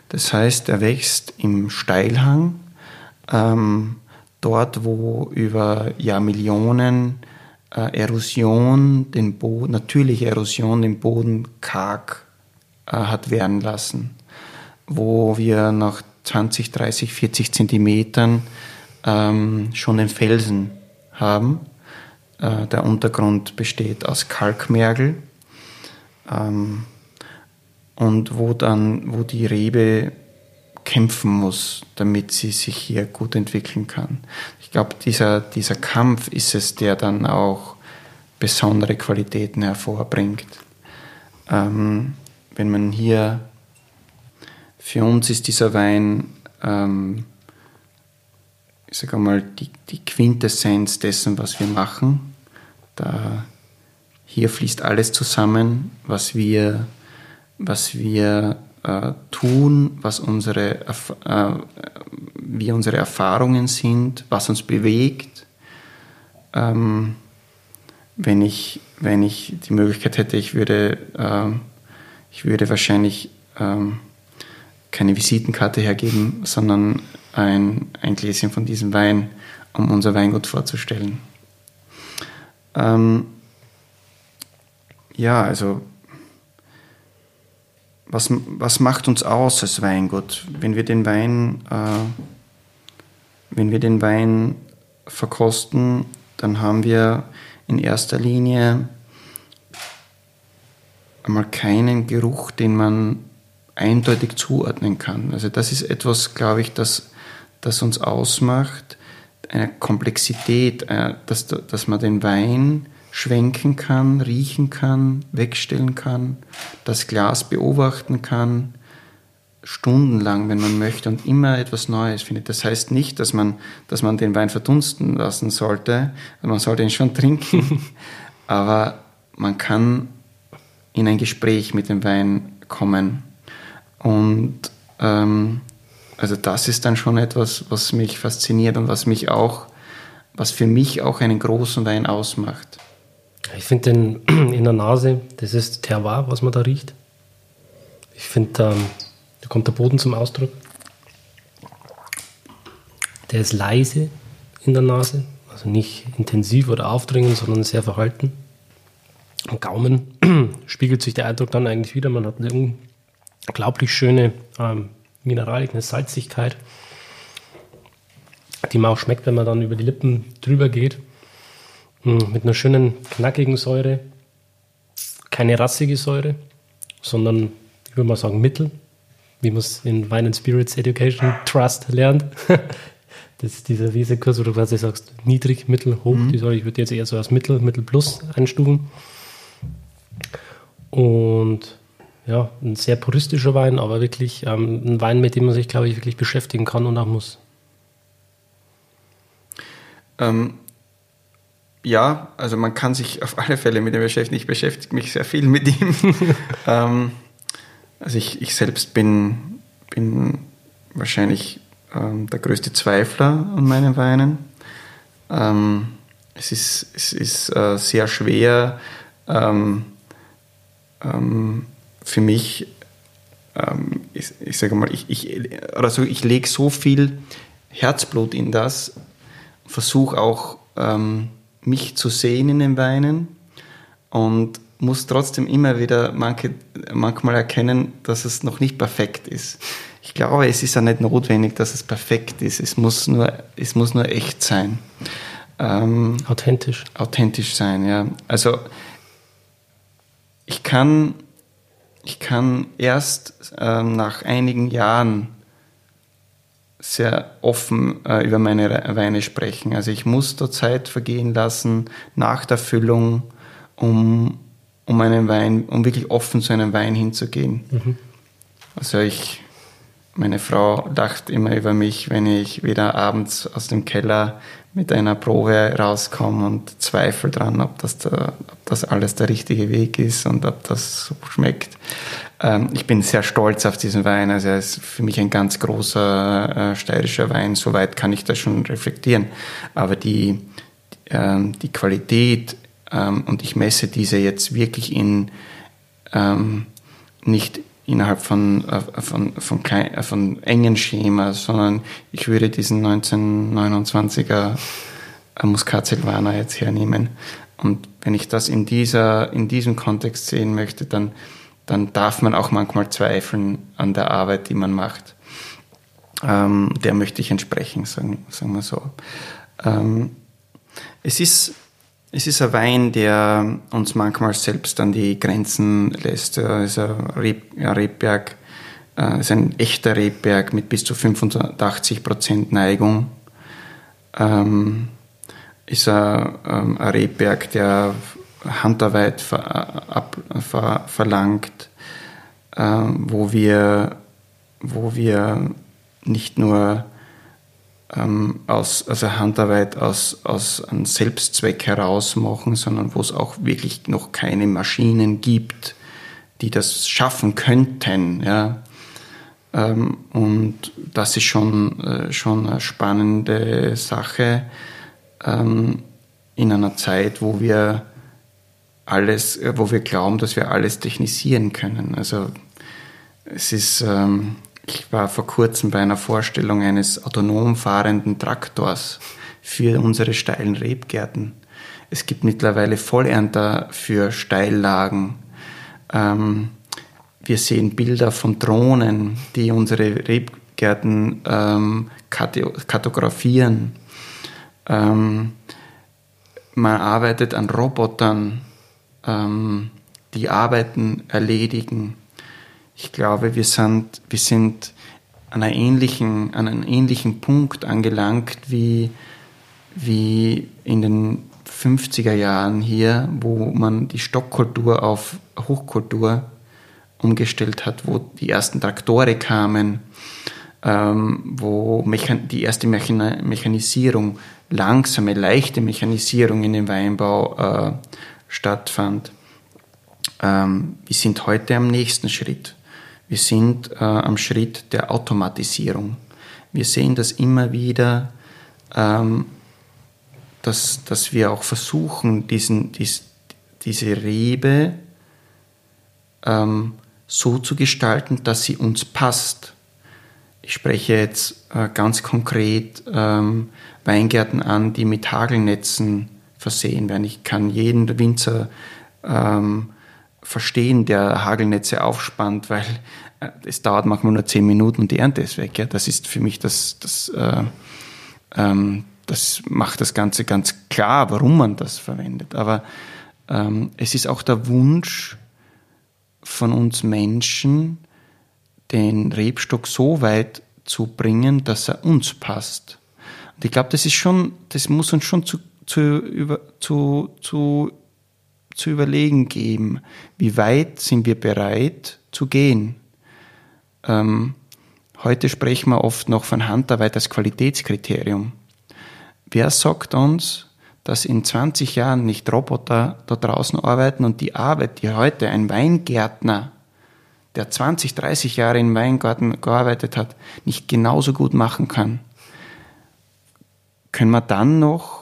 Das heißt, er wächst im Steilhang, ähm, dort, wo über Jahrmillionen äh, Erosion den Boden, natürliche Erosion den Boden karg äh, hat werden lassen, wo wir nach 20, 30, 40 Zentimetern ähm, schon den Felsen haben. Äh, der Untergrund besteht aus Kalkmergel ähm, und wo dann, wo die Rebe kämpfen muss, damit sie sich hier gut entwickeln kann. Ich glaube, dieser, dieser Kampf ist es, der dann auch besondere Qualitäten hervorbringt. Ähm, wenn man hier, für uns ist dieser Wein, ähm, ich sage mal, die, die Quintessenz dessen, was wir machen. Da, hier fließt alles zusammen, was wir, was wir äh, tun, was unsere, äh, wie unsere Erfahrungen sind, was uns bewegt. Ähm, wenn, ich, wenn ich die Möglichkeit hätte, ich würde, äh, ich würde wahrscheinlich ähm, keine Visitenkarte hergeben, sondern ein, ein Gläschen von diesem Wein, um unser Weingut vorzustellen. Ähm, ja, also was, was macht uns aus als Weingut? Wenn wir den Wein, äh, wenn wir den Wein verkosten, dann haben wir in erster Linie einmal keinen Geruch, den man eindeutig zuordnen kann. Also das ist etwas, glaube ich, das, das uns ausmacht, eine Komplexität, äh, dass, dass man den Wein schwenken kann, riechen kann, wegstellen kann, das Glas beobachten kann, stundenlang, wenn man möchte und immer etwas Neues findet. Das heißt nicht, dass man, dass man den Wein verdunsten lassen sollte. Man sollte ihn schon trinken, aber man kann in ein Gespräch mit dem Wein kommen. Und ähm, also das ist dann schon etwas, was mich fasziniert und was mich auch, was für mich auch einen großen Wein ausmacht. Ich finde den in der Nase, das ist Terroir, was man da riecht. Ich finde, ähm, da kommt der Boden zum Ausdruck. Der ist leise in der Nase, also nicht intensiv oder aufdringend, sondern sehr verhalten. Am Gaumen spiegelt sich der Eindruck dann eigentlich wieder. Man hat eine unglaublich schöne ähm, Mineralik, eine Salzigkeit, die man auch schmeckt, wenn man dann über die Lippen drüber geht. Hm, mit einer schönen, knackigen Säure. Keine rassige Säure, sondern, ich würde mal sagen, mittel, wie man es in Wine and Spirits Education Trust lernt. das ist dieser Wesekurs, wo du quasi sagst, niedrig, mittel, hoch. Mhm. Die Säure, ich würde jetzt eher so als mittel, mittel plus einstufen. Und ja, ein sehr puristischer Wein, aber wirklich ähm, ein Wein, mit dem man sich, glaube ich, wirklich beschäftigen kann und auch muss. Ähm, ja, also man kann sich auf alle Fälle mit ihm beschäftigen. Ich beschäftige mich sehr viel mit ihm. ähm, also ich, ich selbst bin, bin wahrscheinlich ähm, der größte Zweifler an meinen Weinen. Ähm, es ist, es ist äh, sehr schwer, ähm, ähm, für mich, ähm, ich, ich sage mal, ich, ich, oder so, ich lege so viel Herzblut in das, versuche auch mich zu sehen in den Weinen und muss trotzdem immer wieder manche, manchmal erkennen, dass es noch nicht perfekt ist. Ich glaube, es ist ja nicht notwendig, dass es perfekt ist. Es muss nur, es muss nur echt sein. Ähm, authentisch. Authentisch sein, ja. Also ich kann, ich kann erst ähm, nach einigen Jahren sehr offen äh, über meine Weine sprechen. Also ich muss da Zeit vergehen lassen nach der Füllung, um, um einen Wein, um wirklich offen zu einem Wein hinzugehen. Mhm. Also ich meine Frau lacht immer über mich, wenn ich wieder abends aus dem Keller mit einer Probe rauskomme und zweifle dran, ob das, der, ob das alles der richtige Weg ist und ob das so schmeckt. Ähm, ich bin sehr stolz auf diesen Wein. Also er ist für mich ein ganz großer äh, steirischer Wein. Soweit kann ich das schon reflektieren. Aber die, ähm, die Qualität, ähm, und ich messe diese jetzt wirklich in ähm, nicht innerhalb von, äh, von, von, klein, äh, von engen Schemas, sondern ich würde diesen 1929er äh, Muscat Silvaner jetzt hernehmen. Und wenn ich das in, dieser, in diesem Kontext sehen möchte, dann, dann darf man auch manchmal zweifeln an der Arbeit, die man macht. Ähm, der möchte ich entsprechen, sagen, sagen wir so. Ähm, es ist es ist ein Wein, der uns manchmal selbst an die Grenzen lässt. Es ist ein, Reb, ein Rebberg, äh, ist ein echter Rebberg mit bis zu 85 Prozent Neigung. Ähm, ist ein, ähm, ein Rebberg, der Handarbeit ver, ab, ver, verlangt, äh, wo wir, wo wir nicht nur ähm, aus, also Handarbeit aus, aus einem Selbstzweck heraus machen, sondern wo es auch wirklich noch keine Maschinen gibt, die das schaffen könnten. Ja. Ähm, und das ist schon, äh, schon eine spannende Sache ähm, in einer Zeit, wo wir alles, äh, wo wir glauben, dass wir alles technisieren können. Also es ist ähm, ich war vor kurzem bei einer Vorstellung eines autonom fahrenden Traktors für unsere steilen Rebgärten. Es gibt mittlerweile Vollernter für Steillagen. Ähm, wir sehen Bilder von Drohnen, die unsere Rebgärten ähm, kartografieren. Ähm, man arbeitet an Robotern, ähm, die Arbeiten erledigen. Ich glaube, wir sind, wir sind an, einer ähnlichen, an einem ähnlichen Punkt angelangt wie, wie in den 50er Jahren hier, wo man die Stockkultur auf Hochkultur umgestellt hat, wo die ersten Traktore kamen, ähm, wo die erste Mechanisierung, langsame, leichte Mechanisierung in dem Weinbau äh, stattfand. Ähm, wir sind heute am nächsten Schritt. Wir sind äh, am Schritt der Automatisierung. Wir sehen das immer wieder, ähm, dass, dass wir auch versuchen, diesen, dies, diese Rebe ähm, so zu gestalten, dass sie uns passt. Ich spreche jetzt äh, ganz konkret ähm, Weingärten an, die mit Hagelnetzen versehen werden. Ich kann jeden Winzer ähm, verstehen, der Hagelnetze aufspannt, weil äh, es dauert manchmal nur zehn Minuten und die Ernte ist weg. Ja? Das ist für mich das, das, äh, ähm, das macht das Ganze ganz klar, warum man das verwendet. Aber ähm, es ist auch der Wunsch von uns Menschen, den Rebstock so weit zu bringen, dass er uns passt. Und ich glaube, das ist schon, das muss uns schon zu, zu, über, zu, zu, zu überlegen geben, wie weit sind wir bereit zu gehen ähm, heute sprechen wir oft noch von Handarbeit als Qualitätskriterium. Wer sagt uns, dass in 20 Jahren nicht Roboter da draußen arbeiten und die Arbeit, die heute ein Weingärtner, der 20, 30 Jahre im Weingarten gearbeitet hat, nicht genauso gut machen kann? Können wir dann noch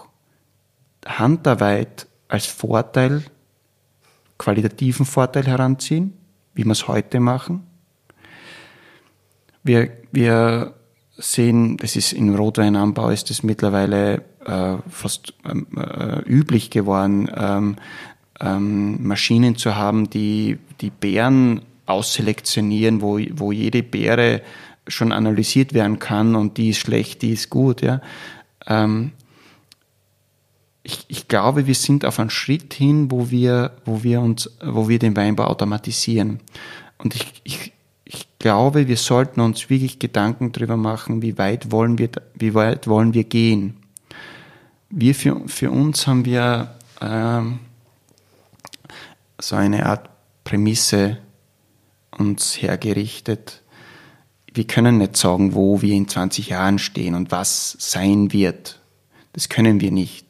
Handarbeit als Vorteil qualitativen Vorteil heranziehen, wie wir es heute machen. Wir, wir sehen, das ist im Rotweinanbau ist es mittlerweile äh, fast ähm, äh, üblich geworden, ähm, ähm, Maschinen zu haben, die die Beeren ausselektionieren, wo, wo jede Beere schon analysiert werden kann und die ist schlecht, die ist gut. Ja. Ähm, ich, ich glaube, wir sind auf einen Schritt hin, wo wir, wo wir uns, wo wir den Weinbau automatisieren. Und ich, ich, ich glaube, wir sollten uns wirklich Gedanken darüber machen, wie weit wollen wir, wie weit wollen wir gehen. Wir für, für uns haben wir ähm, so eine Art Prämisse uns hergerichtet. Wir können nicht sagen, wo wir in 20 Jahren stehen und was sein wird. Das können wir nicht.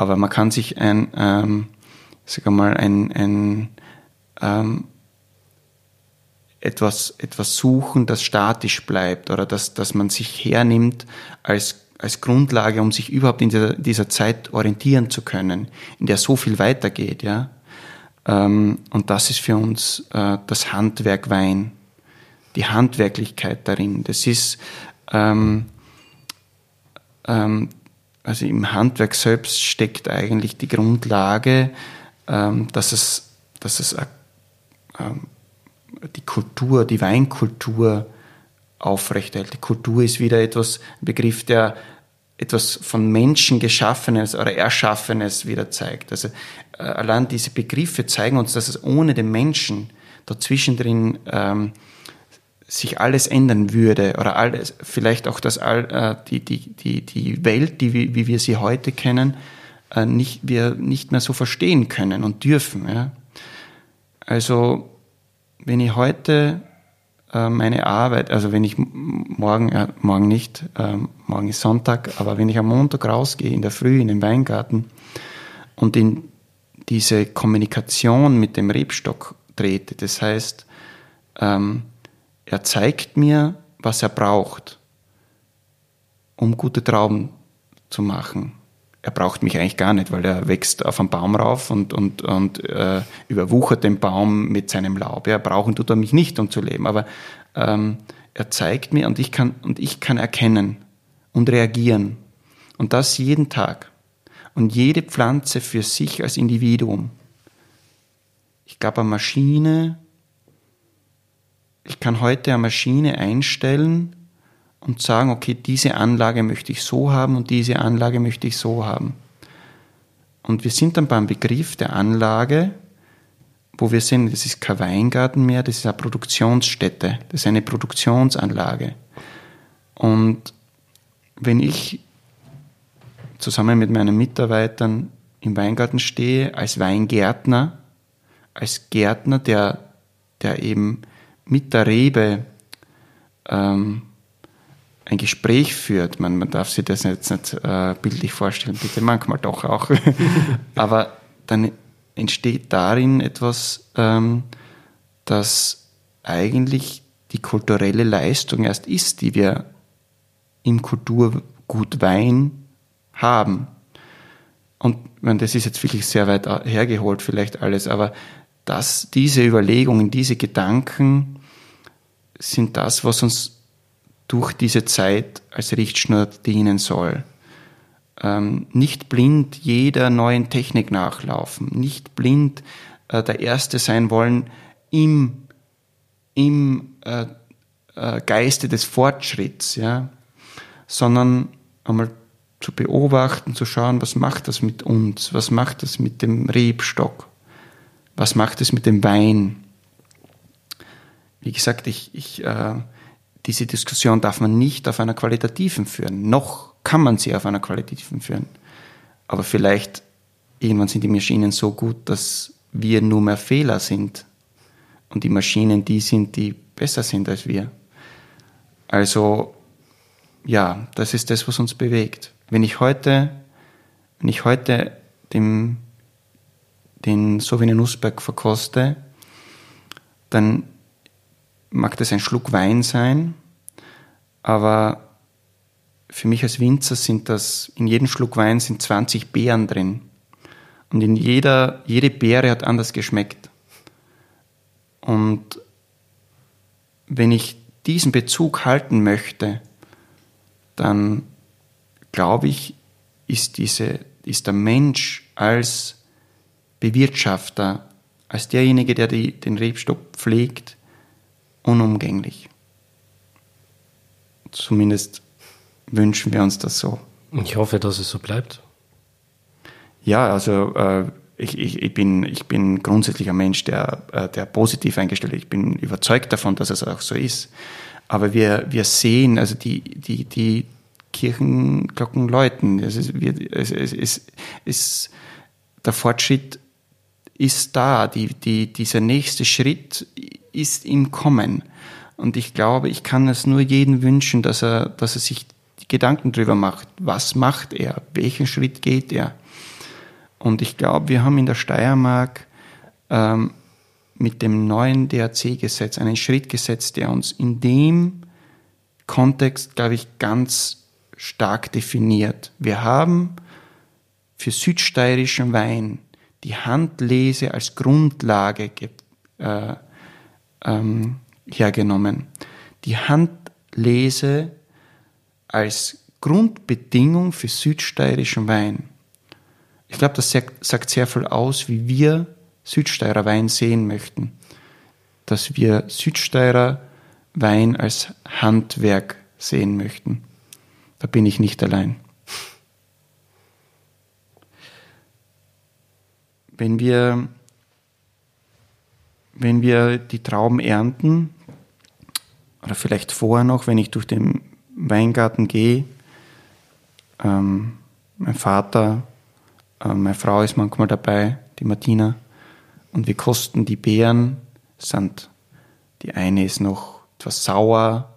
Aber man kann sich ein, ähm, sag mal, ein, ein ähm, etwas, etwas suchen, das statisch bleibt oder das, das man sich hernimmt als, als Grundlage, um sich überhaupt in dieser, dieser Zeit orientieren zu können, in der so viel weitergeht, ja. Ähm, und das ist für uns äh, das Handwerk Wein, die Handwerklichkeit darin. Das ist, ähm, ähm, also im Handwerk selbst steckt eigentlich die Grundlage, ähm, dass es, dass es äh, ähm, die Kultur, die Weinkultur aufrechterhält. Die Kultur ist wieder etwas, ein Begriff, der etwas von Menschen geschaffenes oder erschaffenes wieder zeigt. Also äh, allein diese Begriffe zeigen uns, dass es ohne den Menschen dazwischen drin ähm, sich alles ändern würde oder alles, vielleicht auch das all, äh, die, die, die, die Welt, die, wie wir sie heute kennen, äh, nicht, wir nicht mehr so verstehen können und dürfen. Ja? Also wenn ich heute äh, meine Arbeit, also wenn ich morgen, äh, morgen nicht, äh, morgen ist Sonntag, aber wenn ich am Montag rausgehe, in der Früh in den Weingarten und in diese Kommunikation mit dem Rebstock trete, das heißt, ähm, er zeigt mir, was er braucht, um gute Trauben zu machen er braucht mich eigentlich gar nicht, weil er wächst auf einen Baum rauf und, und, und äh, überwuchert den Baum mit seinem Laub. Ja, brauchen tut er mich nicht, um zu leben. Aber ähm, er zeigt mir und ich kann, und ich kann erkennen und reagieren. Und das jeden Tag. Und jede Pflanze für sich als Individuum. Ich glaube, eine Maschine, ich kann heute eine Maschine einstellen, und sagen, okay, diese Anlage möchte ich so haben und diese Anlage möchte ich so haben. Und wir sind dann beim Begriff der Anlage, wo wir sehen, das ist kein Weingarten mehr, das ist eine Produktionsstätte, das ist eine Produktionsanlage. Und wenn ich zusammen mit meinen Mitarbeitern im Weingarten stehe, als Weingärtner, als Gärtner, der, der eben mit der Rebe ähm, ein Gespräch führt. Man, man darf sich das jetzt nicht äh, bildlich vorstellen, bitte manchmal doch auch. Aber dann entsteht darin etwas, ähm, das eigentlich die kulturelle Leistung erst ist, die wir im Kulturgut Wein haben. Und meine, das ist jetzt wirklich sehr weit hergeholt vielleicht alles, aber dass diese Überlegungen, diese Gedanken sind das, was uns durch diese Zeit als Richtschnur dienen soll. Ähm, nicht blind jeder neuen Technik nachlaufen, nicht blind äh, der Erste sein wollen im, im äh, äh, Geiste des Fortschritts, ja, sondern einmal zu beobachten, zu schauen, was macht das mit uns, was macht das mit dem Rebstock, was macht es mit dem Wein. Wie gesagt, ich, ich äh, diese Diskussion darf man nicht auf einer qualitativen führen. Noch kann man sie auf einer qualitativen führen. Aber vielleicht irgendwann sind die Maschinen so gut, dass wir nur mehr Fehler sind und die Maschinen die sind, die besser sind als wir. Also ja, das ist das, was uns bewegt. Wenn ich heute, wenn ich heute dem, den Sauvignon Nussberg verkoste, dann mag das ein Schluck Wein sein, aber für mich als Winzer sind das, in jedem Schluck Wein sind 20 Beeren drin. Und in jeder, jede Beere hat anders geschmeckt. Und wenn ich diesen Bezug halten möchte, dann glaube ich, ist, diese, ist der Mensch als Bewirtschafter, als derjenige, der die, den Rebstock pflegt, unumgänglich. Zumindest wünschen wir uns das so. Ich hoffe, dass es so bleibt. Ja, also äh, ich, ich, ich, bin, ich bin grundsätzlich ein Mensch, der, äh, der positiv eingestellt ist. Ich bin überzeugt davon, dass es auch so ist. Aber wir, wir sehen, also die, die, die Kirchenglocken läuten. Es ist, es, es, es, es, der Fortschritt ist da. Die, die, dieser nächste Schritt ist im Kommen. Und ich glaube, ich kann es nur jedem wünschen, dass er, dass er sich Gedanken darüber macht. Was macht er? Welchen Schritt geht er? Und ich glaube, wir haben in der Steiermark ähm, mit dem neuen DRC-Gesetz einen Schritt gesetzt, der uns in dem Kontext, glaube ich, ganz stark definiert. Wir haben für südsteirischen Wein die Handlese als Grundlage äh, ähm, hergenommen. Die Handlese als Grundbedingung für südsteirischen Wein. Ich glaube, das sagt sehr viel aus, wie wir Südsteirer Wein sehen möchten. Dass wir Südsteirer Wein als Handwerk sehen möchten. Da bin ich nicht allein. Wenn wir, wenn wir die Trauben ernten, oder vielleicht vorher noch, wenn ich durch den Weingarten gehe, ähm, mein Vater äh, meine Frau ist manchmal dabei, die Martina. Und wir kosten die Beeren. Sind, die eine ist noch etwas sauer,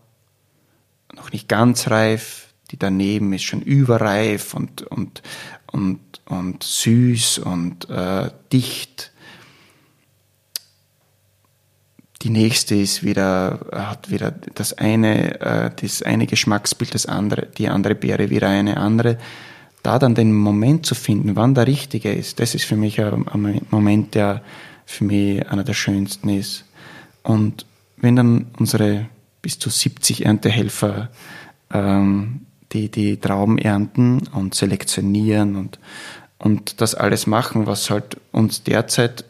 noch nicht ganz reif. Die daneben ist schon überreif und, und, und, und süß und äh, dicht. Die nächste ist wieder, hat wieder das eine, äh, das eine Geschmacksbild, das andere, die andere Beere wieder eine andere da dann den Moment zu finden, wann der richtige ist, das ist für mich ein, ein Moment, der für mich einer der schönsten ist. Und wenn dann unsere bis zu 70 Erntehelfer ähm, die, die Trauben ernten und selektionieren und, und das alles machen, was halt uns derzeit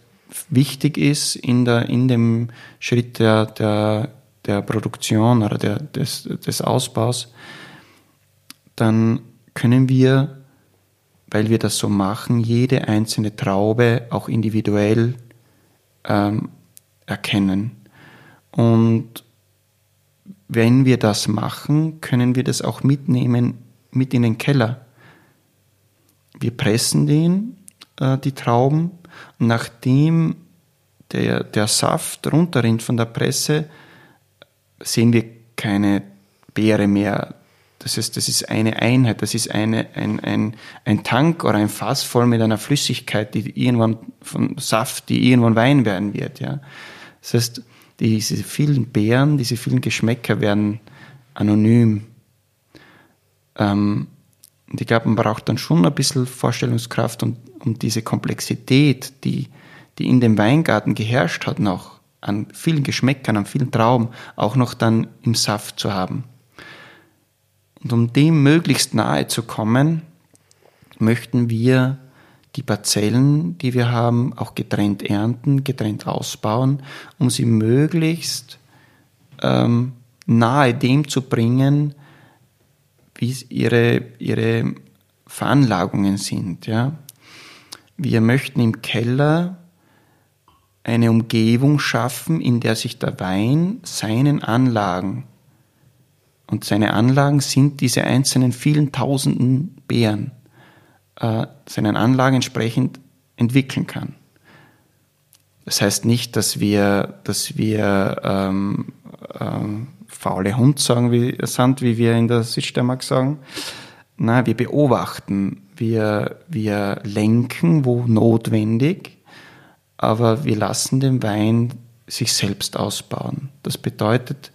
wichtig ist in, der, in dem Schritt der, der, der Produktion oder der, des, des Ausbaus, dann können wir weil wir das so machen, jede einzelne Traube auch individuell ähm, erkennen. Und wenn wir das machen, können wir das auch mitnehmen mit in den Keller. Wir pressen den, äh, die Trauben, nachdem der, der Saft runterrinnt von der Presse, sehen wir keine Beere mehr das heißt, das ist eine Einheit, das ist eine, ein, ein, ein Tank oder ein Fass voll mit einer Flüssigkeit, die irgendwann von Saft, die irgendwann Wein werden wird. Ja. Das heißt, diese vielen Beeren, diese vielen Geschmäcker werden anonym. Ähm, und ich glaube, man braucht dann schon ein bisschen Vorstellungskraft, um, um diese Komplexität, die, die in dem Weingarten geherrscht hat, noch an vielen Geschmäckern, an vielen Trauben, auch noch dann im Saft zu haben. Und um dem möglichst nahe zu kommen, möchten wir die Parzellen, die wir haben, auch getrennt ernten, getrennt ausbauen, um sie möglichst ähm, nahe dem zu bringen, wie ihre, ihre Veranlagungen sind. Ja? Wir möchten im Keller eine Umgebung schaffen, in der sich der Wein seinen Anlagen und seine Anlagen sind diese einzelnen vielen tausenden Beeren, äh, seinen Anlagen entsprechend entwickeln kann. Das heißt nicht, dass wir, dass wir ähm, ähm, faule Hund sagen, wie, sind, wie wir in der Südsteiermark sagen. Nein, wir beobachten, wir, wir lenken, wo notwendig, aber wir lassen den Wein sich selbst ausbauen. Das bedeutet,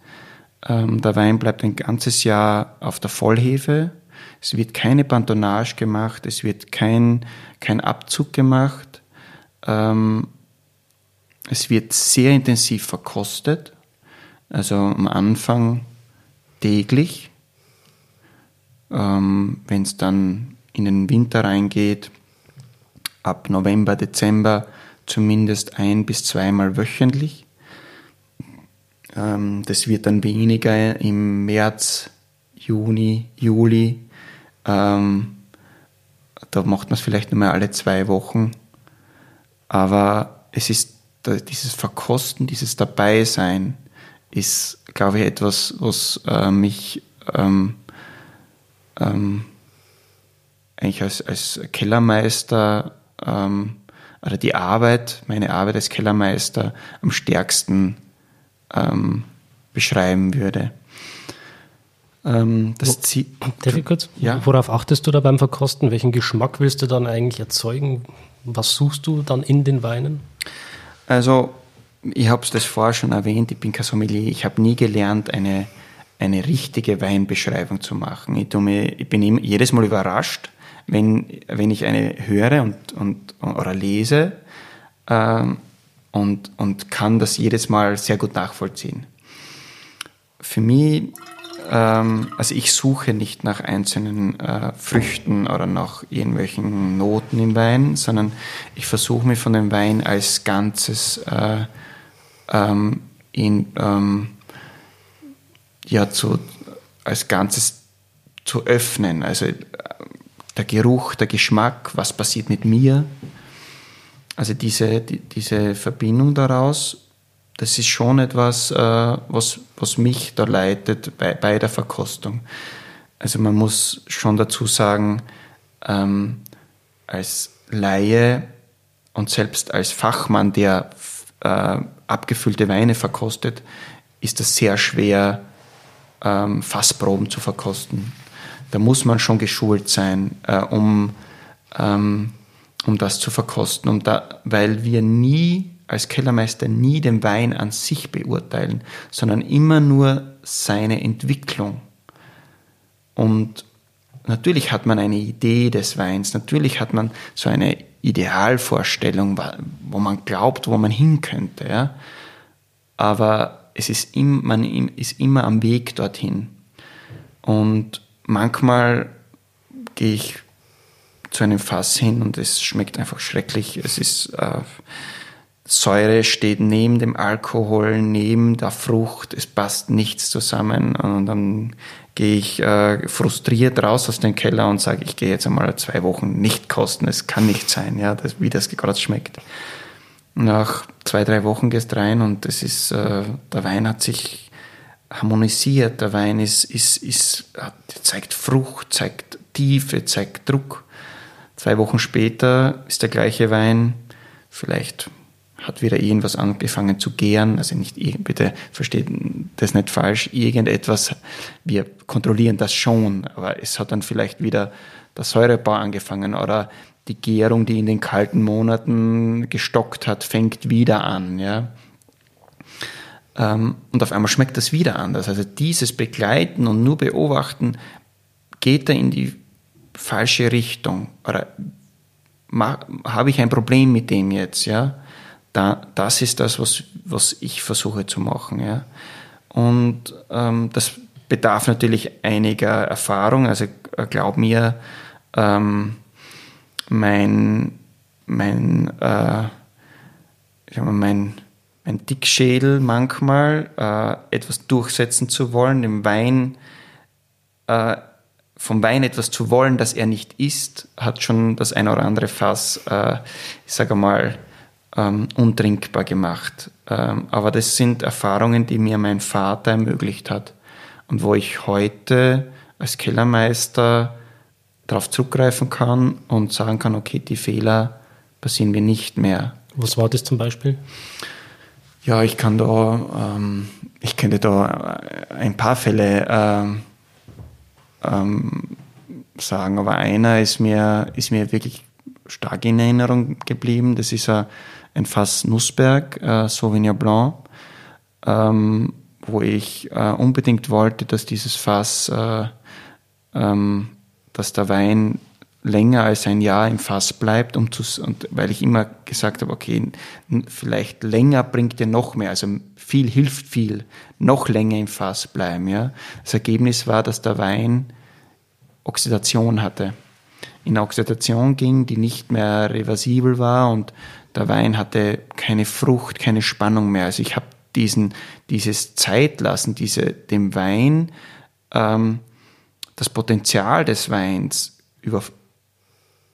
ähm, der Wein bleibt ein ganzes Jahr auf der Vollhefe Es wird keine Pantonnage gemacht, es wird kein, kein Abzug gemacht. Ähm, es wird sehr intensiv verkostet, also am Anfang täglich. Ähm, Wenn es dann in den Winter reingeht, ab November, Dezember zumindest ein bis zweimal wöchentlich. Ähm, das wird dann weniger im März, Juni, Juli. Ähm, da macht man es vielleicht nur mal alle zwei Wochen. Aber es ist dieses Verkosten, dieses Dabeisein ist, glaube ich, etwas, was äh, mich ähm, ähm, eigentlich als, als Kellermeister ähm, oder die Arbeit, meine Arbeit als Kellermeister am stärksten ähm, beschreiben würde. Ähm, das Ziel. Darf ich kurz? Ja. Worauf achtest du da beim Verkosten? Welchen Geschmack willst du dann eigentlich erzeugen? Was suchst du dann in den Weinen? Also, ich habe es das vorher schon erwähnt, ich bin kein Sommelier. Ich habe nie gelernt, eine, eine richtige Weinbeschreibung zu machen. Ich, mir, ich bin jedes Mal überrascht, wenn, wenn ich eine höre und, und, oder lese ähm, und, und kann das jedes Mal sehr gut nachvollziehen. Für mich, ähm, also ich suche nicht nach einzelnen äh, Früchten oder nach irgendwelchen Noten im Wein, sondern ich versuche mich von dem Wein als Ganzes äh, ähm, in, ähm, ja, zu, als Ganzes zu öffnen. Also äh, der Geruch, der Geschmack, was passiert mit mir. Also diese, die, diese Verbindung daraus, das ist schon etwas, äh, was, was mich da leitet bei, bei der Verkostung. Also man muss schon dazu sagen, ähm, als Laie und selbst als Fachmann, der äh, abgefüllte Weine verkostet, ist es sehr schwer, ähm, Fassproben zu verkosten. Da muss man schon geschult sein, äh, um, ähm, um das zu verkosten, um da, weil wir nie als Kellermeister nie den Wein an sich beurteilen, sondern immer nur seine Entwicklung. Und natürlich hat man eine Idee des Weins, natürlich hat man so eine Idealvorstellung, wo man glaubt, wo man hin könnte. Ja? Aber es ist, im, man ist immer am Weg dorthin. Und manchmal gehe ich zu einem Fass hin und es schmeckt einfach schrecklich. Es ist äh, Säure steht neben dem Alkohol, neben der Frucht, es passt nichts zusammen und dann gehe ich äh, frustriert raus aus dem Keller und sage, ich gehe jetzt einmal zwei Wochen nicht kosten, es kann nicht sein, ja, das, wie das gerade schmeckt. Nach zwei, drei Wochen gehst rein und es ist, äh, der Wein hat sich harmonisiert, der Wein ist, ist, ist, zeigt Frucht, zeigt Tiefe, zeigt Druck. Zwei Wochen später ist der gleiche Wein vielleicht hat wieder irgendwas angefangen zu gären. Also nicht, bitte versteht das nicht falsch, irgendetwas, wir kontrollieren das schon, aber es hat dann vielleicht wieder der Säurebau angefangen oder die Gärung, die in den kalten Monaten gestockt hat, fängt wieder an, ja. Ähm, und auf einmal schmeckt das wieder anders. Also dieses Begleiten und nur beobachten geht da in die falsche Richtung. Oder habe ich ein Problem mit dem jetzt, ja? da, das ist das, was, was ich versuche zu machen. Ja. Und ähm, das bedarf natürlich einiger Erfahrung. Also äh, glaub mir, ähm, mein, mein, äh, mein, mein Dickschädel manchmal, äh, etwas durchsetzen zu wollen, dem Wein, äh, vom Wein etwas zu wollen, das er nicht isst, hat schon das ein oder andere Fass, äh, ich sage mal, ähm, untrinkbar gemacht. Ähm, aber das sind Erfahrungen, die mir mein Vater ermöglicht hat und wo ich heute als Kellermeister darauf zurückgreifen kann und sagen kann, okay, die Fehler passieren mir nicht mehr. Was war das zum Beispiel? Ja, ich kann da, ähm, ich könnte da ein paar Fälle ähm, ähm, sagen, aber einer ist mir, ist mir wirklich stark in Erinnerung geblieben. Das ist ein ein Fass Nussberg, äh, Sauvignon Blanc, ähm, wo ich äh, unbedingt wollte, dass dieses Fass äh, ähm, dass der Wein länger als ein Jahr im Fass bleibt, um zu, und weil ich immer gesagt habe, okay, vielleicht länger bringt dir noch mehr, also viel hilft viel, noch länger im Fass bleiben, ja. Das Ergebnis war, dass der Wein Oxidation hatte. In Oxidation ging, die nicht mehr reversibel war und der Wein hatte keine Frucht, keine Spannung mehr. Also ich habe diesen, dieses Zeitlassen, diese, dem Wein, ähm, das Potenzial des Weins über,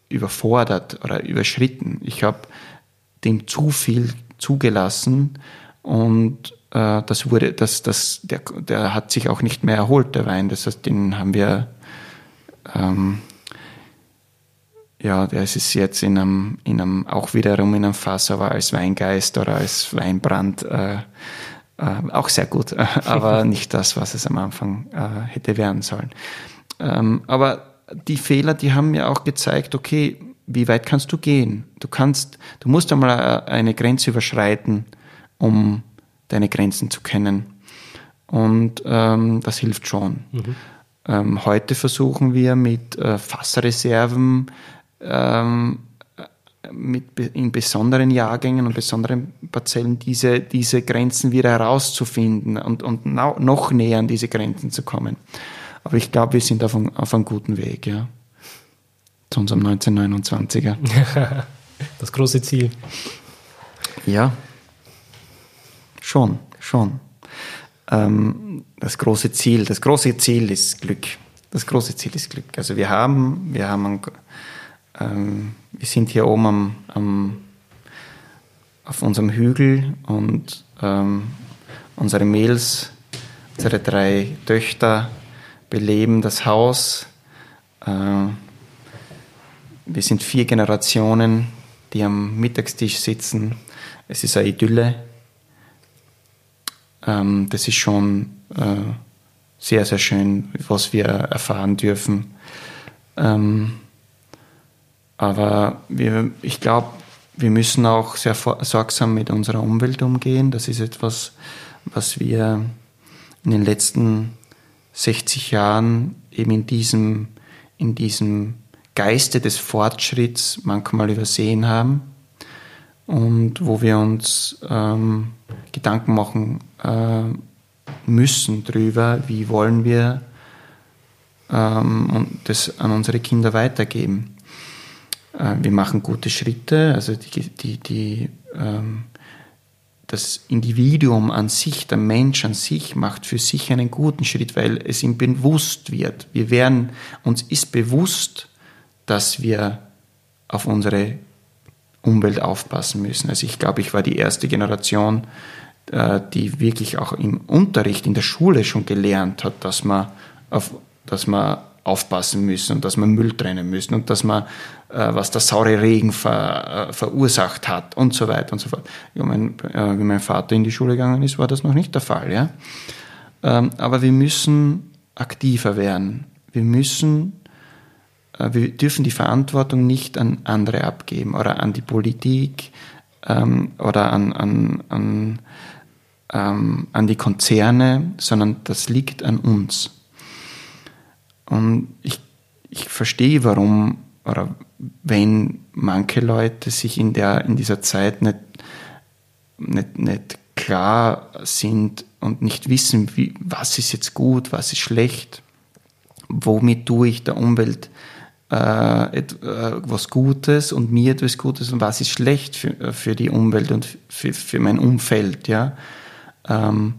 überfordert oder überschritten. Ich habe dem zu viel zugelassen und äh, das wurde, das, das, der, der hat sich auch nicht mehr erholt, der Wein. Das heißt, den haben wir, ähm, ja, der ist jetzt in einem, in einem, auch wiederum in einem Fass, aber als Weingeist oder als Weinbrand äh, äh, auch sehr gut, aber nicht das, was es am Anfang äh, hätte werden sollen. Ähm, aber die Fehler, die haben mir auch gezeigt, okay, wie weit kannst du gehen? Du kannst, du musst einmal äh, eine Grenze überschreiten, um deine Grenzen zu kennen. Und ähm, das hilft schon. Mhm. Ähm, heute versuchen wir mit äh, Fassreserven ähm, mit, in besonderen Jahrgängen und besonderen Parzellen diese, diese Grenzen wieder herauszufinden und, und noch näher an diese Grenzen zu kommen. Aber ich glaube, wir sind auf, ein, auf einem guten Weg, ja. Zu unserem 1929er. Das große Ziel. Ja. Schon, schon. Ähm, das große Ziel, das große Ziel ist Glück. Das große Ziel ist Glück. Also wir haben, wir haben, ein, ähm, wir sind hier oben am, am, auf unserem Hügel und ähm, unsere Mädels, unsere drei Töchter, beleben das Haus. Äh, wir sind vier Generationen, die am Mittagstisch sitzen. Es ist eine Idylle. Ähm, das ist schon äh, sehr, sehr schön, was wir erfahren dürfen. Ähm, aber wir, ich glaube, wir müssen auch sehr sorgsam mit unserer Umwelt umgehen. Das ist etwas, was wir in den letzten 60 Jahren eben in diesem, in diesem Geiste des Fortschritts manchmal übersehen haben und wo wir uns ähm, Gedanken machen äh, müssen darüber, wie wollen wir ähm, das an unsere Kinder weitergeben. Äh, wir machen gute Schritte, also die, die, die ähm, das Individuum an sich, der Mensch an sich macht für sich einen guten Schritt, weil es ihm bewusst wird. Wir werden, uns ist bewusst, dass wir auf unsere Umwelt aufpassen müssen. Also ich glaube, ich war die erste Generation, äh, die wirklich auch im Unterricht in der Schule schon gelernt hat, dass man, auf, dass man aufpassen müssen und dass man Müll trennen müssen und dass man, äh, was der saure Regen ver, äh, verursacht hat und so weiter und so fort. Ja, mein, äh, wie mein Vater in die Schule gegangen ist, war das noch nicht der Fall. Ja? Ähm, aber wir müssen aktiver werden. Wir müssen, äh, wir dürfen die Verantwortung nicht an andere abgeben oder an die Politik ähm, oder an, an, an, ähm, an die Konzerne, sondern das liegt an uns. Und ich, ich verstehe, warum oder wenn manche Leute sich in, der, in dieser Zeit nicht, nicht, nicht klar sind und nicht wissen, wie, was ist jetzt gut, was ist schlecht, womit tue ich der Umwelt äh, etwas Gutes und mir etwas Gutes und was ist schlecht für, für die Umwelt und für, für mein Umfeld. Ja? Ähm,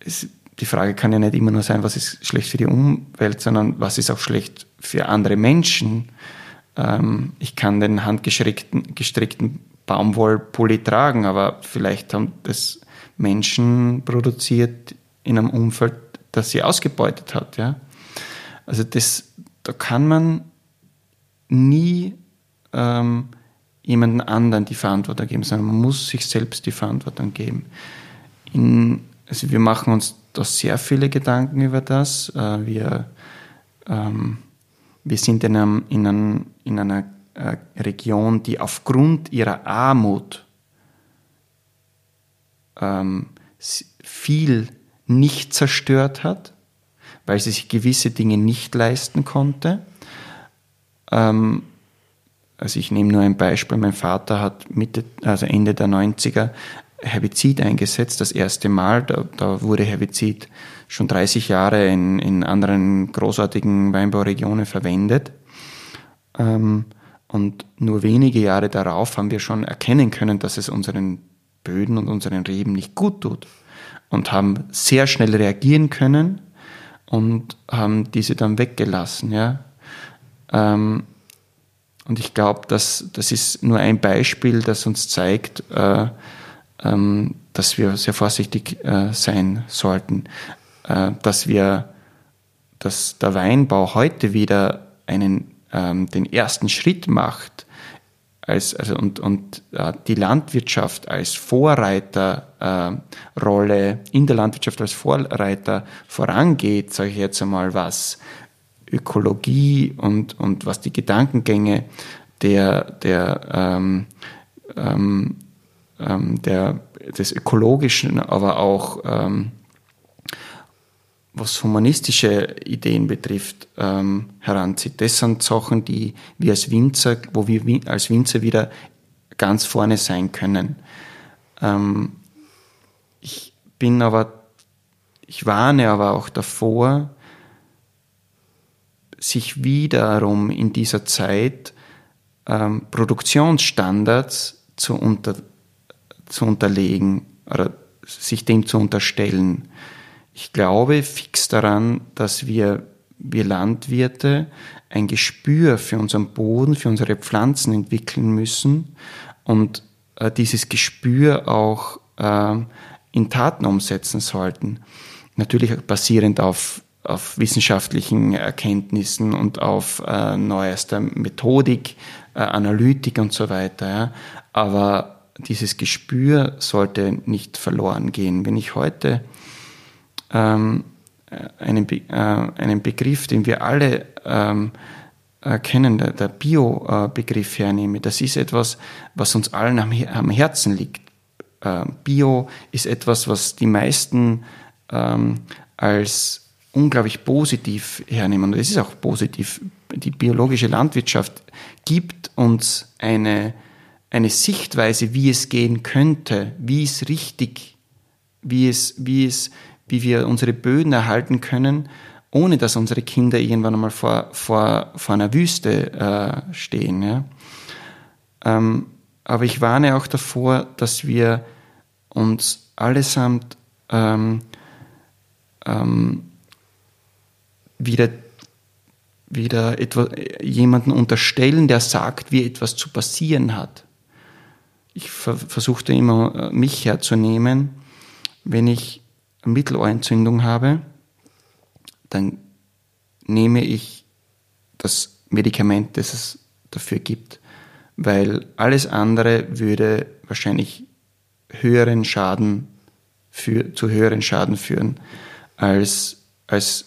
es, die Frage kann ja nicht immer nur sein, was ist schlecht für die Umwelt, sondern was ist auch schlecht für andere Menschen. Ähm, ich kann den handgestrickten gestrickten Baumwollpulli tragen, aber vielleicht haben das Menschen produziert in einem Umfeld, das sie ausgebeutet hat. Ja? Also das, da kann man nie ähm, jemanden anderen die Verantwortung geben, sondern man muss sich selbst die Verantwortung geben. In, also wir machen uns da sehr viele Gedanken über das. Äh, wir, ähm, wir sind in, einem, in, einem, in einer äh, Region, die aufgrund ihrer Armut ähm, viel nicht zerstört hat, weil sie sich gewisse Dinge nicht leisten konnte. ähm, also ich nehme nur ein Beispiel, mein Vater hat Mitte, also Ende der 90er Herbizid eingesetzt, das erste Mal. Da, da wurde Herbizid schon 30 Jahre in, in anderen großartigen Weinbauregionen verwendet. Ähm, und nur wenige Jahre darauf haben wir schon erkennen können, dass es unseren Böden und unseren Reben nicht gut tut. Und haben sehr schnell reagieren können und haben diese dann weggelassen. Ja. Ähm, und ich glaube, dass das ist nur ein Beispiel, das uns zeigt, äh, ähm, dass wir sehr vorsichtig äh, sein sollten, äh, dass wir, dass der Weinbau heute wieder einen, ähm, den ersten Schritt macht als, also und, und äh, die Landwirtschaft als Vorreiterrolle äh, in der Landwirtschaft als Vorreiter vorangeht, sage ich jetzt einmal, was Ökologie und, und was die Gedankengänge der, der, ähm, ähm, ähm, der, des Ökologischen, aber auch ähm, was humanistische Ideen betrifft, ähm, heranzieht. Das sind Sachen, die wir als Winzer, wo wir als Winzer wieder ganz vorne sein können. Ähm, ich bin aber, ich warne aber auch davor, sich wiederum in dieser Zeit ähm, Produktionsstandards zu, unter, zu unterlegen oder sich dem zu unterstellen. Ich glaube fix daran, dass wir, wir Landwirte ein Gespür für unseren Boden, für unsere Pflanzen entwickeln müssen und äh, dieses Gespür auch äh, in Taten umsetzen sollten. Natürlich basierend auf, auf wissenschaftlichen Erkenntnissen und auf äh, neuester Methodik, äh, Analytik und so weiter. Ja. Aber dieses Gespür sollte nicht verloren gehen. Wenn ich heute ähm, einen, Be äh, einen Begriff, den wir alle ähm, kennen, der, der Bio-Begriff hernehme, das ist etwas, was uns allen am, am Herzen liegt. Äh, Bio ist etwas, was die meisten ähm, als unglaublich positiv hernehmen. Und es ist auch positiv. Die biologische Landwirtschaft gibt uns eine, eine Sichtweise, wie es gehen könnte, wie es richtig, wie es, wie es, wie wir unsere Böden erhalten können, ohne dass unsere Kinder irgendwann einmal vor, vor, vor einer Wüste äh, stehen. Ja? Ähm, aber ich warne auch davor, dass wir uns allesamt ähm, ähm, wieder, wieder etwa, jemanden unterstellen, der sagt, wie etwas zu passieren hat. Ich ver versuchte immer, äh, mich herzunehmen, wenn ich Mittelohrentzündung habe, dann nehme ich das Medikament, das es dafür gibt, weil alles andere würde wahrscheinlich höheren Schaden für, zu höheren Schaden führen als, als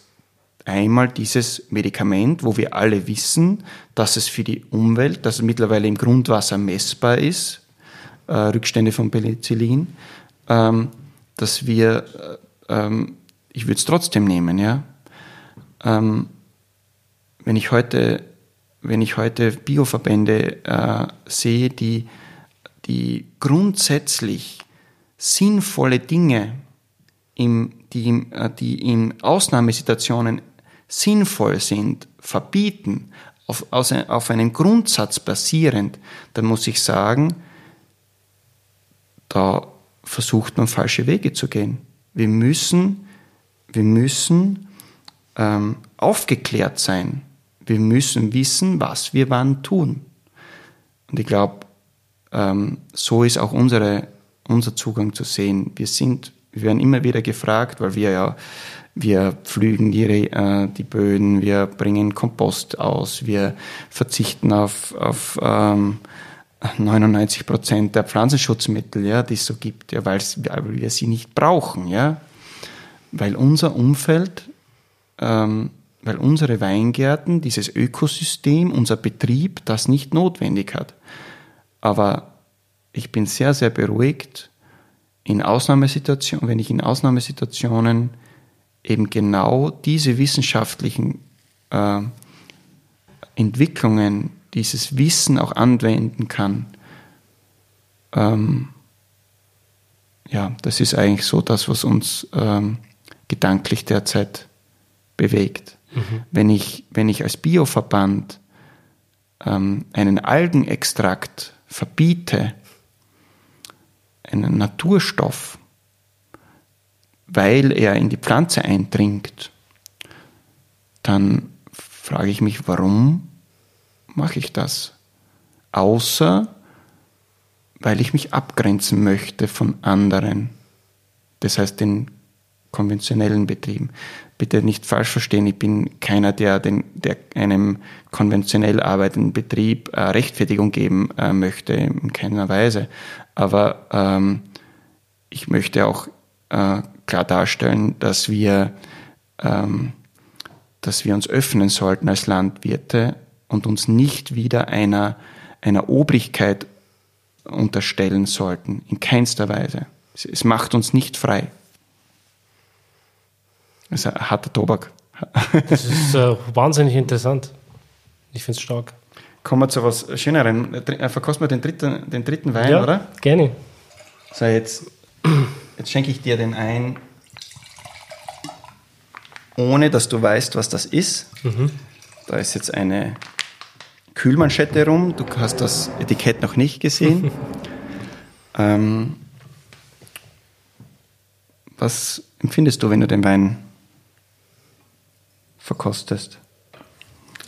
einmal dieses Medikament, wo wir alle wissen, dass es für die Umwelt, dass es mittlerweile im Grundwasser messbar ist, äh, Rückstände von Penicillin, ähm, dass wir ähm, ich würde es trotzdem nehmen, ja. Ähm, wenn ich heute, wenn ich heute Bioverbände äh, sehe, die, die grundsätzlich sinnvolle Dinge, im, die, äh, die in Ausnahmesituationen sinnvoll sind, verbieten, auf, aus, auf einem Grundsatz basierend, dann muss ich sagen, da versucht man falsche Wege zu gehen. Wir müssen, wir müssen ähm, aufgeklärt sein. Wir müssen wissen, was wir wann tun. Und ich glaube, ähm, so ist auch unsere, unser Zugang zu sehen. Wir sind, wir werden immer wieder gefragt, weil wir ja, wir pflügen die, äh, die Böden, wir bringen Kompost aus, wir verzichten auf, auf ähm, 99 Prozent der Pflanzenschutzmittel, ja, die es so gibt, ja, weil wir sie nicht brauchen, ja, weil unser Umfeld, ähm, weil unsere Weingärten, dieses Ökosystem, unser Betrieb das nicht notwendig hat. Aber ich bin sehr, sehr beruhigt in Ausnahmesituationen, wenn ich in Ausnahmesituationen eben genau diese wissenschaftlichen äh, Entwicklungen, dieses Wissen auch anwenden kann, ähm, ja, das ist eigentlich so das, was uns ähm, gedanklich derzeit bewegt. Mhm. Wenn, ich, wenn ich als Bioverband ähm, einen Algenextrakt verbiete, einen Naturstoff, weil er in die Pflanze eindringt, dann frage ich mich, warum mache ich das? Außer weil ich mich abgrenzen möchte von anderen. Das heißt den konventionellen Betrieben. Bitte nicht falsch verstehen, ich bin keiner, der, den, der einem konventionell arbeitenden Betrieb äh, Rechtfertigung geben äh, möchte, in keiner Weise. Aber ähm, ich möchte auch äh, klar darstellen, dass wir, ähm, dass wir uns öffnen sollten als Landwirte und uns nicht wieder einer, einer Obrigkeit unterstellen sollten. In keinster Weise. Es, es macht uns nicht frei. Das ist ein harter Tobak. Das ist äh, wahnsinnig interessant. Ich finde es stark. Kommen wir zu was Schönerem. Äh, verkosten wir den dritten, den dritten Wein, ja, oder? Gerne. So, jetzt, jetzt schenke ich dir den ein, ohne dass du weißt, was das ist. Mhm. Da ist jetzt eine Kühlmanschette rum. Du hast das Etikett noch nicht gesehen. ähm, was empfindest du, wenn du den Wein verkostest?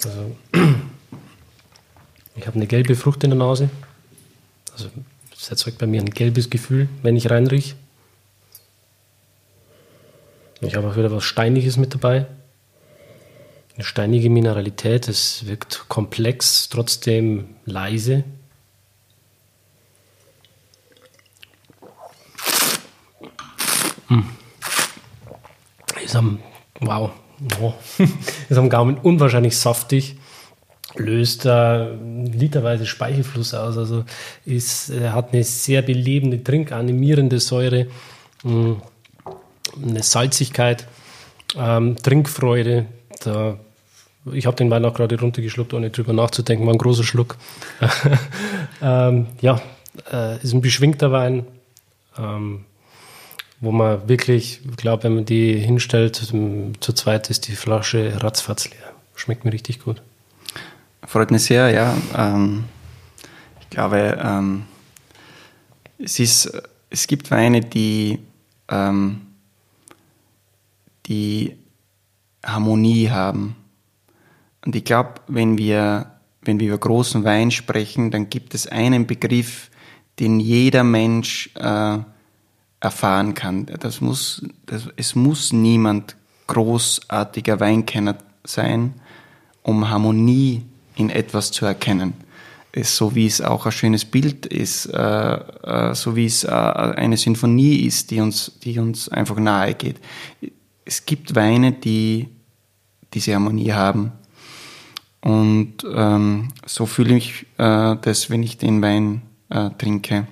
Also, ich habe eine gelbe Frucht in der Nase. Also es erzeugt bei mir ein gelbes Gefühl, wenn ich reinrieche. Ich habe auch wieder was Steiniges mit dabei eine steinige Mineralität. Es wirkt komplex, trotzdem leise. Hm. Ist am, wow, oh. ist am Gaumen unwahrscheinlich saftig, löst äh, literweise Speichelfluss aus, also ist, äh, hat eine sehr belebende, trinkanimierende Säure, mh, hm. eine Salzigkeit, ähm, Trinkfreude, da, ich habe den Wein auch gerade runtergeschluckt, ohne drüber nachzudenken, war ein großer Schluck. ähm, ja, äh, ist ein beschwingter Wein, ähm, wo man wirklich, ich glaube, wenn man die hinstellt, zu zweit ist die Flasche ratzfatz leer. Schmeckt mir richtig gut. Freut mich sehr, ja. Ähm, ich glaube, ähm, es, ist, es gibt Weine, die, ähm, die Harmonie haben. Und ich glaube, wenn wir, wenn wir über großen Wein sprechen, dann gibt es einen Begriff, den jeder Mensch äh, erfahren kann. Das muss, das, es muss niemand großartiger Weinkenner sein, um Harmonie in etwas zu erkennen. Es, so wie es auch ein schönes Bild ist, äh, äh, so wie es äh, eine Sinfonie ist, die uns, die uns einfach nahe geht es gibt Weine, die diese Harmonie haben. Und ähm, so fühle ich äh, das, wenn ich den Wein äh, trinke.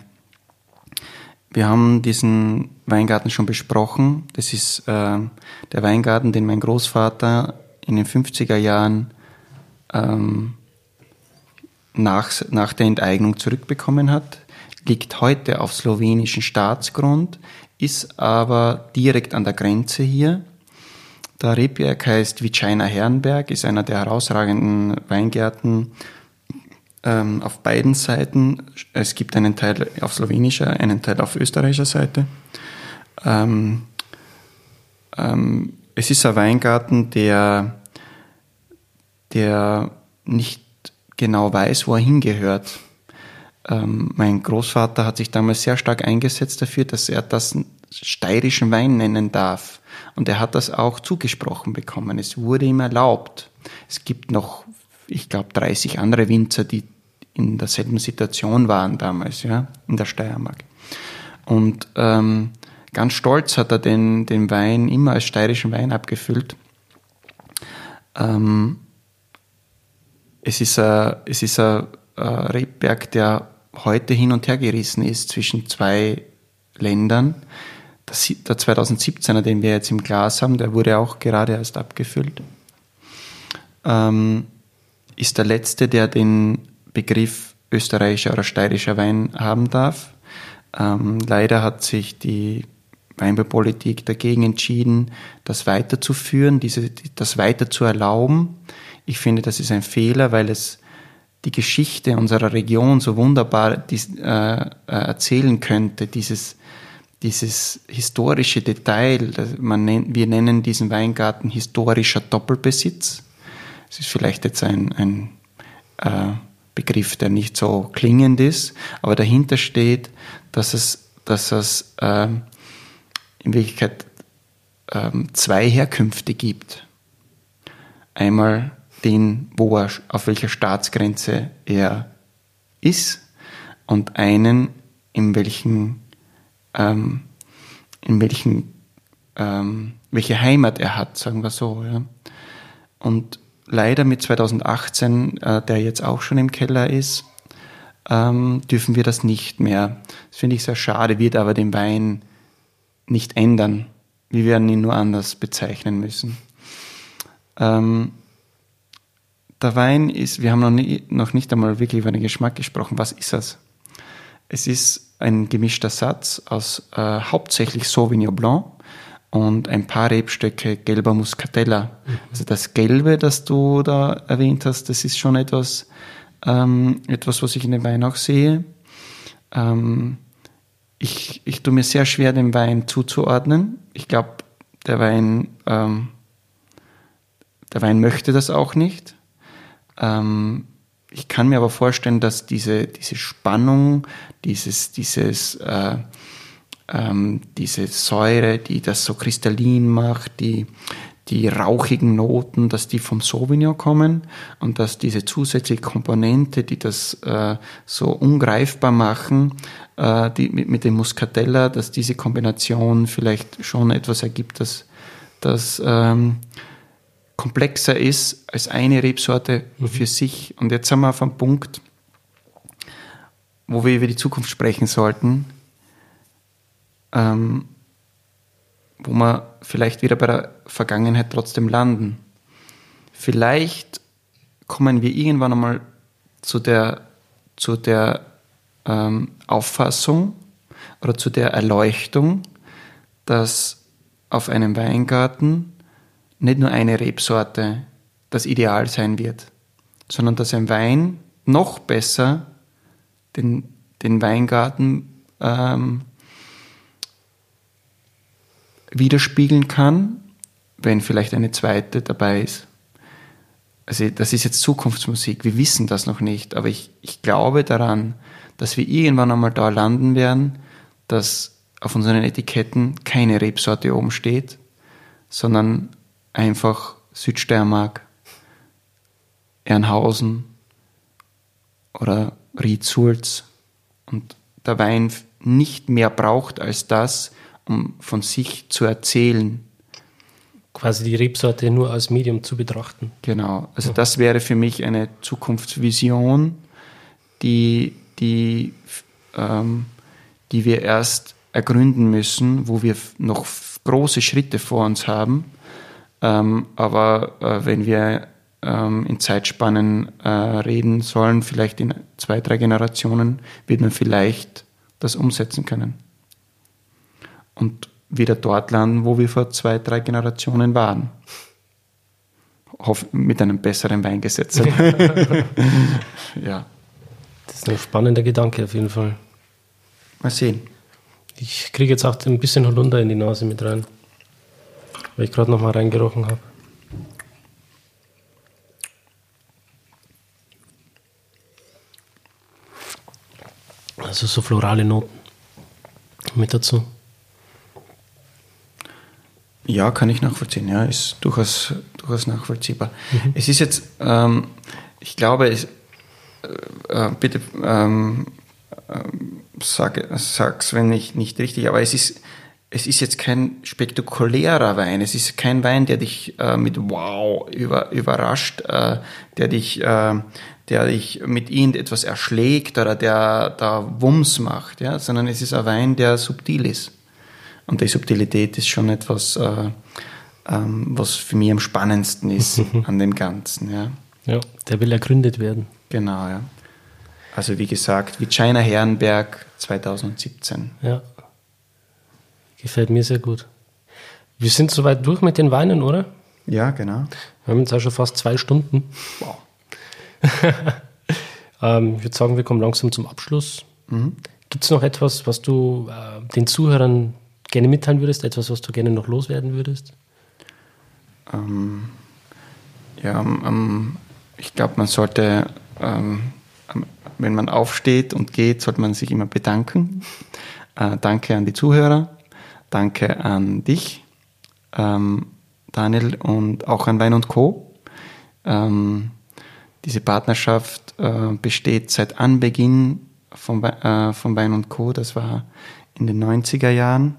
Wir haben diesen Weingarten schon besprochen. Das ist äh, der Weingarten, den mein Großvater in den 50er Jahren ähm, nach, nach der Enteignung zurückbekommen hat. Liegt heute auf slowenischem Staatsgrund, ist aber direkt an der Grenze hier. Der Rebberg heißt Vicina Herrenberg, ist einer der herausragenden Weingärten ähm, auf beiden Seiten. Es gibt einen Teil auf slowenischer, einen Teil auf österreichischer Seite. Ähm, ähm, es ist ein Weingarten, der, der nicht genau weiß, wo er hingehört. Ähm, mein Großvater hat sich damals sehr stark eingesetzt dafür, dass er das steirischen Wein nennen darf. Und er hat das auch zugesprochen bekommen. Es wurde ihm erlaubt. Es gibt noch, ich glaube, 30 andere Winzer, die in derselben Situation waren damals, ja, in der Steiermark. Und ähm, ganz stolz hat er den, den Wein immer als steirischen Wein abgefüllt. Ähm, es ist ein, ein Rebberg, der heute hin und her gerissen ist zwischen zwei Ländern der 2017er, den wir jetzt im Glas haben, der wurde auch gerade erst abgefüllt. Ähm, ist der Letzte, der den Begriff österreichischer oder steirischer Wein haben darf. Ähm, leider hat sich die Weinbaupolitik dagegen entschieden, das weiterzuführen, diese, das weiter zu erlauben. Ich finde, das ist ein Fehler, weil es die Geschichte unserer Region so wunderbar dies, äh, äh erzählen könnte, dieses, dieses historische Detail. Man nennt, wir nennen diesen Weingarten historischer Doppelbesitz. Es ist vielleicht jetzt ein, ein äh, Begriff, der nicht so klingend ist, aber dahinter steht, dass es, dass es äh, in Wirklichkeit äh, zwei Herkünfte gibt. Einmal den, wo er, auf welcher Staatsgrenze er ist und einen, in welchen, ähm, in welchen, ähm, welche Heimat er hat, sagen wir so. Ja. Und leider mit 2018, äh, der jetzt auch schon im Keller ist, ähm, dürfen wir das nicht mehr. Das finde ich sehr schade, wird aber den Wein nicht ändern. Wir werden ihn nur anders bezeichnen müssen. Ähm, der Wein ist, wir haben noch, nie, noch nicht einmal wirklich über den Geschmack gesprochen. Was ist es? Es ist ein gemischter Satz aus äh, hauptsächlich Sauvignon Blanc und ein paar Rebstöcke gelber Muscatella. Mhm. Also das Gelbe, das du da erwähnt hast, das ist schon etwas, ähm, etwas, was ich in dem Wein auch sehe. Ähm, ich, ich tue mir sehr schwer, den Wein zuzuordnen. Ich glaube, der Wein, ähm, der Wein möchte das auch nicht. Ähm, ich kann mir aber vorstellen, dass diese, diese Spannung, dieses, dieses, äh, ähm, diese Säure, die das so kristallin macht, die, die rauchigen Noten, dass die vom Sauvignon kommen und dass diese zusätzliche Komponente, die das äh, so ungreifbar machen, äh, die, mit, mit dem Muscatella, dass diese Kombination vielleicht schon etwas ergibt, das, das ähm, komplexer ist als eine Rebsorte mhm. für sich. Und jetzt sind wir auf einem Punkt, wo wir über die Zukunft sprechen sollten, ähm, wo wir vielleicht wieder bei der Vergangenheit trotzdem landen. Vielleicht kommen wir irgendwann einmal zu der, zu der ähm, Auffassung oder zu der Erleuchtung, dass auf einem Weingarten nicht nur eine Rebsorte das Ideal sein wird, sondern dass ein Wein noch besser den, den Weingarten ähm, widerspiegeln kann, wenn vielleicht eine zweite dabei ist. Also das ist jetzt Zukunftsmusik, wir wissen das noch nicht, aber ich, ich glaube daran, dass wir irgendwann einmal da landen werden, dass auf unseren Etiketten keine Rebsorte oben steht, sondern einfach Südsteiermark, Ernhausen oder Ried-Sulz und der Wein nicht mehr braucht als das, um von sich zu erzählen. Quasi die Rebsorte nur als Medium zu betrachten. Genau, also das wäre für mich eine Zukunftsvision, die, die, ähm, die wir erst ergründen müssen, wo wir noch große Schritte vor uns haben ähm, aber äh, wenn wir ähm, in Zeitspannen äh, reden sollen, vielleicht in zwei, drei Generationen, wird man vielleicht das umsetzen können. Und wieder dort landen, wo wir vor zwei, drei Generationen waren. Hoff, mit einem besseren Weingesetz. ja. Das ist ein spannender Gedanke auf jeden Fall. Mal sehen. Ich kriege jetzt auch ein bisschen Holunder in die Nase mit rein weil ich gerade noch mal reingerochen habe. Also so florale Noten mit dazu. Ja, kann ich nachvollziehen. Ja, ist durchaus, durchaus nachvollziehbar. Mhm. Es ist jetzt, ähm, ich glaube, es, äh, äh bitte ähm, äh, sag, sag's, wenn ich nicht richtig, aber es ist es ist jetzt kein spektakulärer Wein. Es ist kein Wein, der dich äh, mit Wow über, überrascht, äh, der dich, äh, der dich mit irgendetwas erschlägt oder der da Wumms macht, ja, sondern es ist ein Wein, der subtil ist. Und die Subtilität ist schon etwas, äh, ähm, was für mich am spannendsten ist an dem Ganzen, ja. Ja, der will ergründet werden. Genau, ja. Also wie gesagt, wie China Herrenberg 2017. Ja. Gefällt mir sehr gut. Wir sind soweit durch mit den Weinen, oder? Ja, genau. Wir haben jetzt auch schon fast zwei Stunden. Wow. ähm, ich würde sagen, wir kommen langsam zum Abschluss. Mhm. Gibt es noch etwas, was du äh, den Zuhörern gerne mitteilen würdest? Etwas, was du gerne noch loswerden würdest? Ähm, ja, ähm, ich glaube, man sollte, ähm, wenn man aufsteht und geht, sollte man sich immer bedanken. Äh, danke an die Zuhörer, danke an dich, ähm, Daniel, und auch an Wein und Co. Ähm, diese Partnerschaft äh, besteht seit Anbeginn von, äh, von Wein und Co. Das war in den 90er Jahren.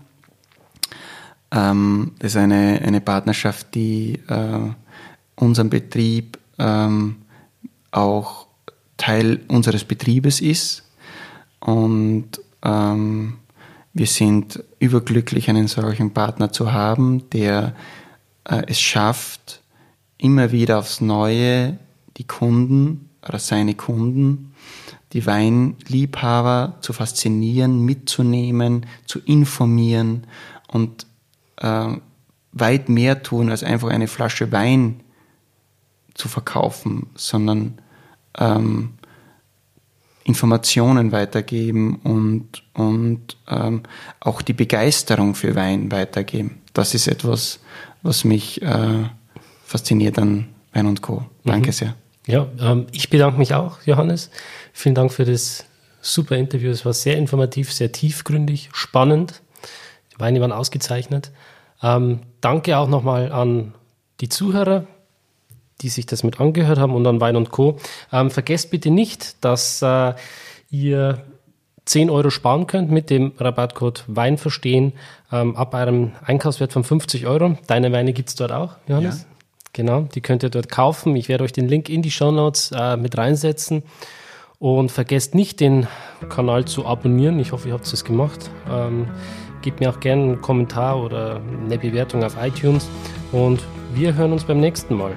Ähm, das ist eine, eine Partnerschaft, die äh, unseren Betrieb ähm, auch Teil unseres Betriebes ist. Und ähm, wir sind überglücklich, einen solchen Partner zu haben, der äh, es schafft, immer wieder aufs Neue die Kunden oder seine Kunden, die Weinliebhaber zu faszinieren, mitzunehmen, zu informieren und äh, weit mehr tun, als einfach eine Flasche Wein zu verkaufen, sondern ähm, Informationen weitergeben und, und ähm, auch die Begeisterung für Wein weitergeben. Das ist etwas, was mich äh, fasziniert an Wein und Co. Danke mhm. sehr. Ja, ähm, ich bedanke mich auch, Johannes. Vielen Dank für das super Interview. Es war sehr informativ, sehr tiefgründig, spannend. Die Weine waren ausgezeichnet. Ähm, danke auch nochmal an die Zuhörer, die sich das mit angehört haben und an Wein und Co. Ähm, vergesst bitte nicht, dass äh, ihr 10 Euro sparen könnt mit dem Rabattcode Wein verstehen ähm, ab einem Einkaufswert von 50 Euro. Deine Weine gibt es dort auch, Johannes? Ja. Genau, die könnt ihr dort kaufen. Ich werde euch den Link in die Show Notes äh, mit reinsetzen. Und vergesst nicht, den Kanal zu abonnieren. Ich hoffe, ihr habt es gemacht. Ähm, gebt mir auch gerne einen Kommentar oder eine Bewertung auf iTunes. Und wir hören uns beim nächsten Mal.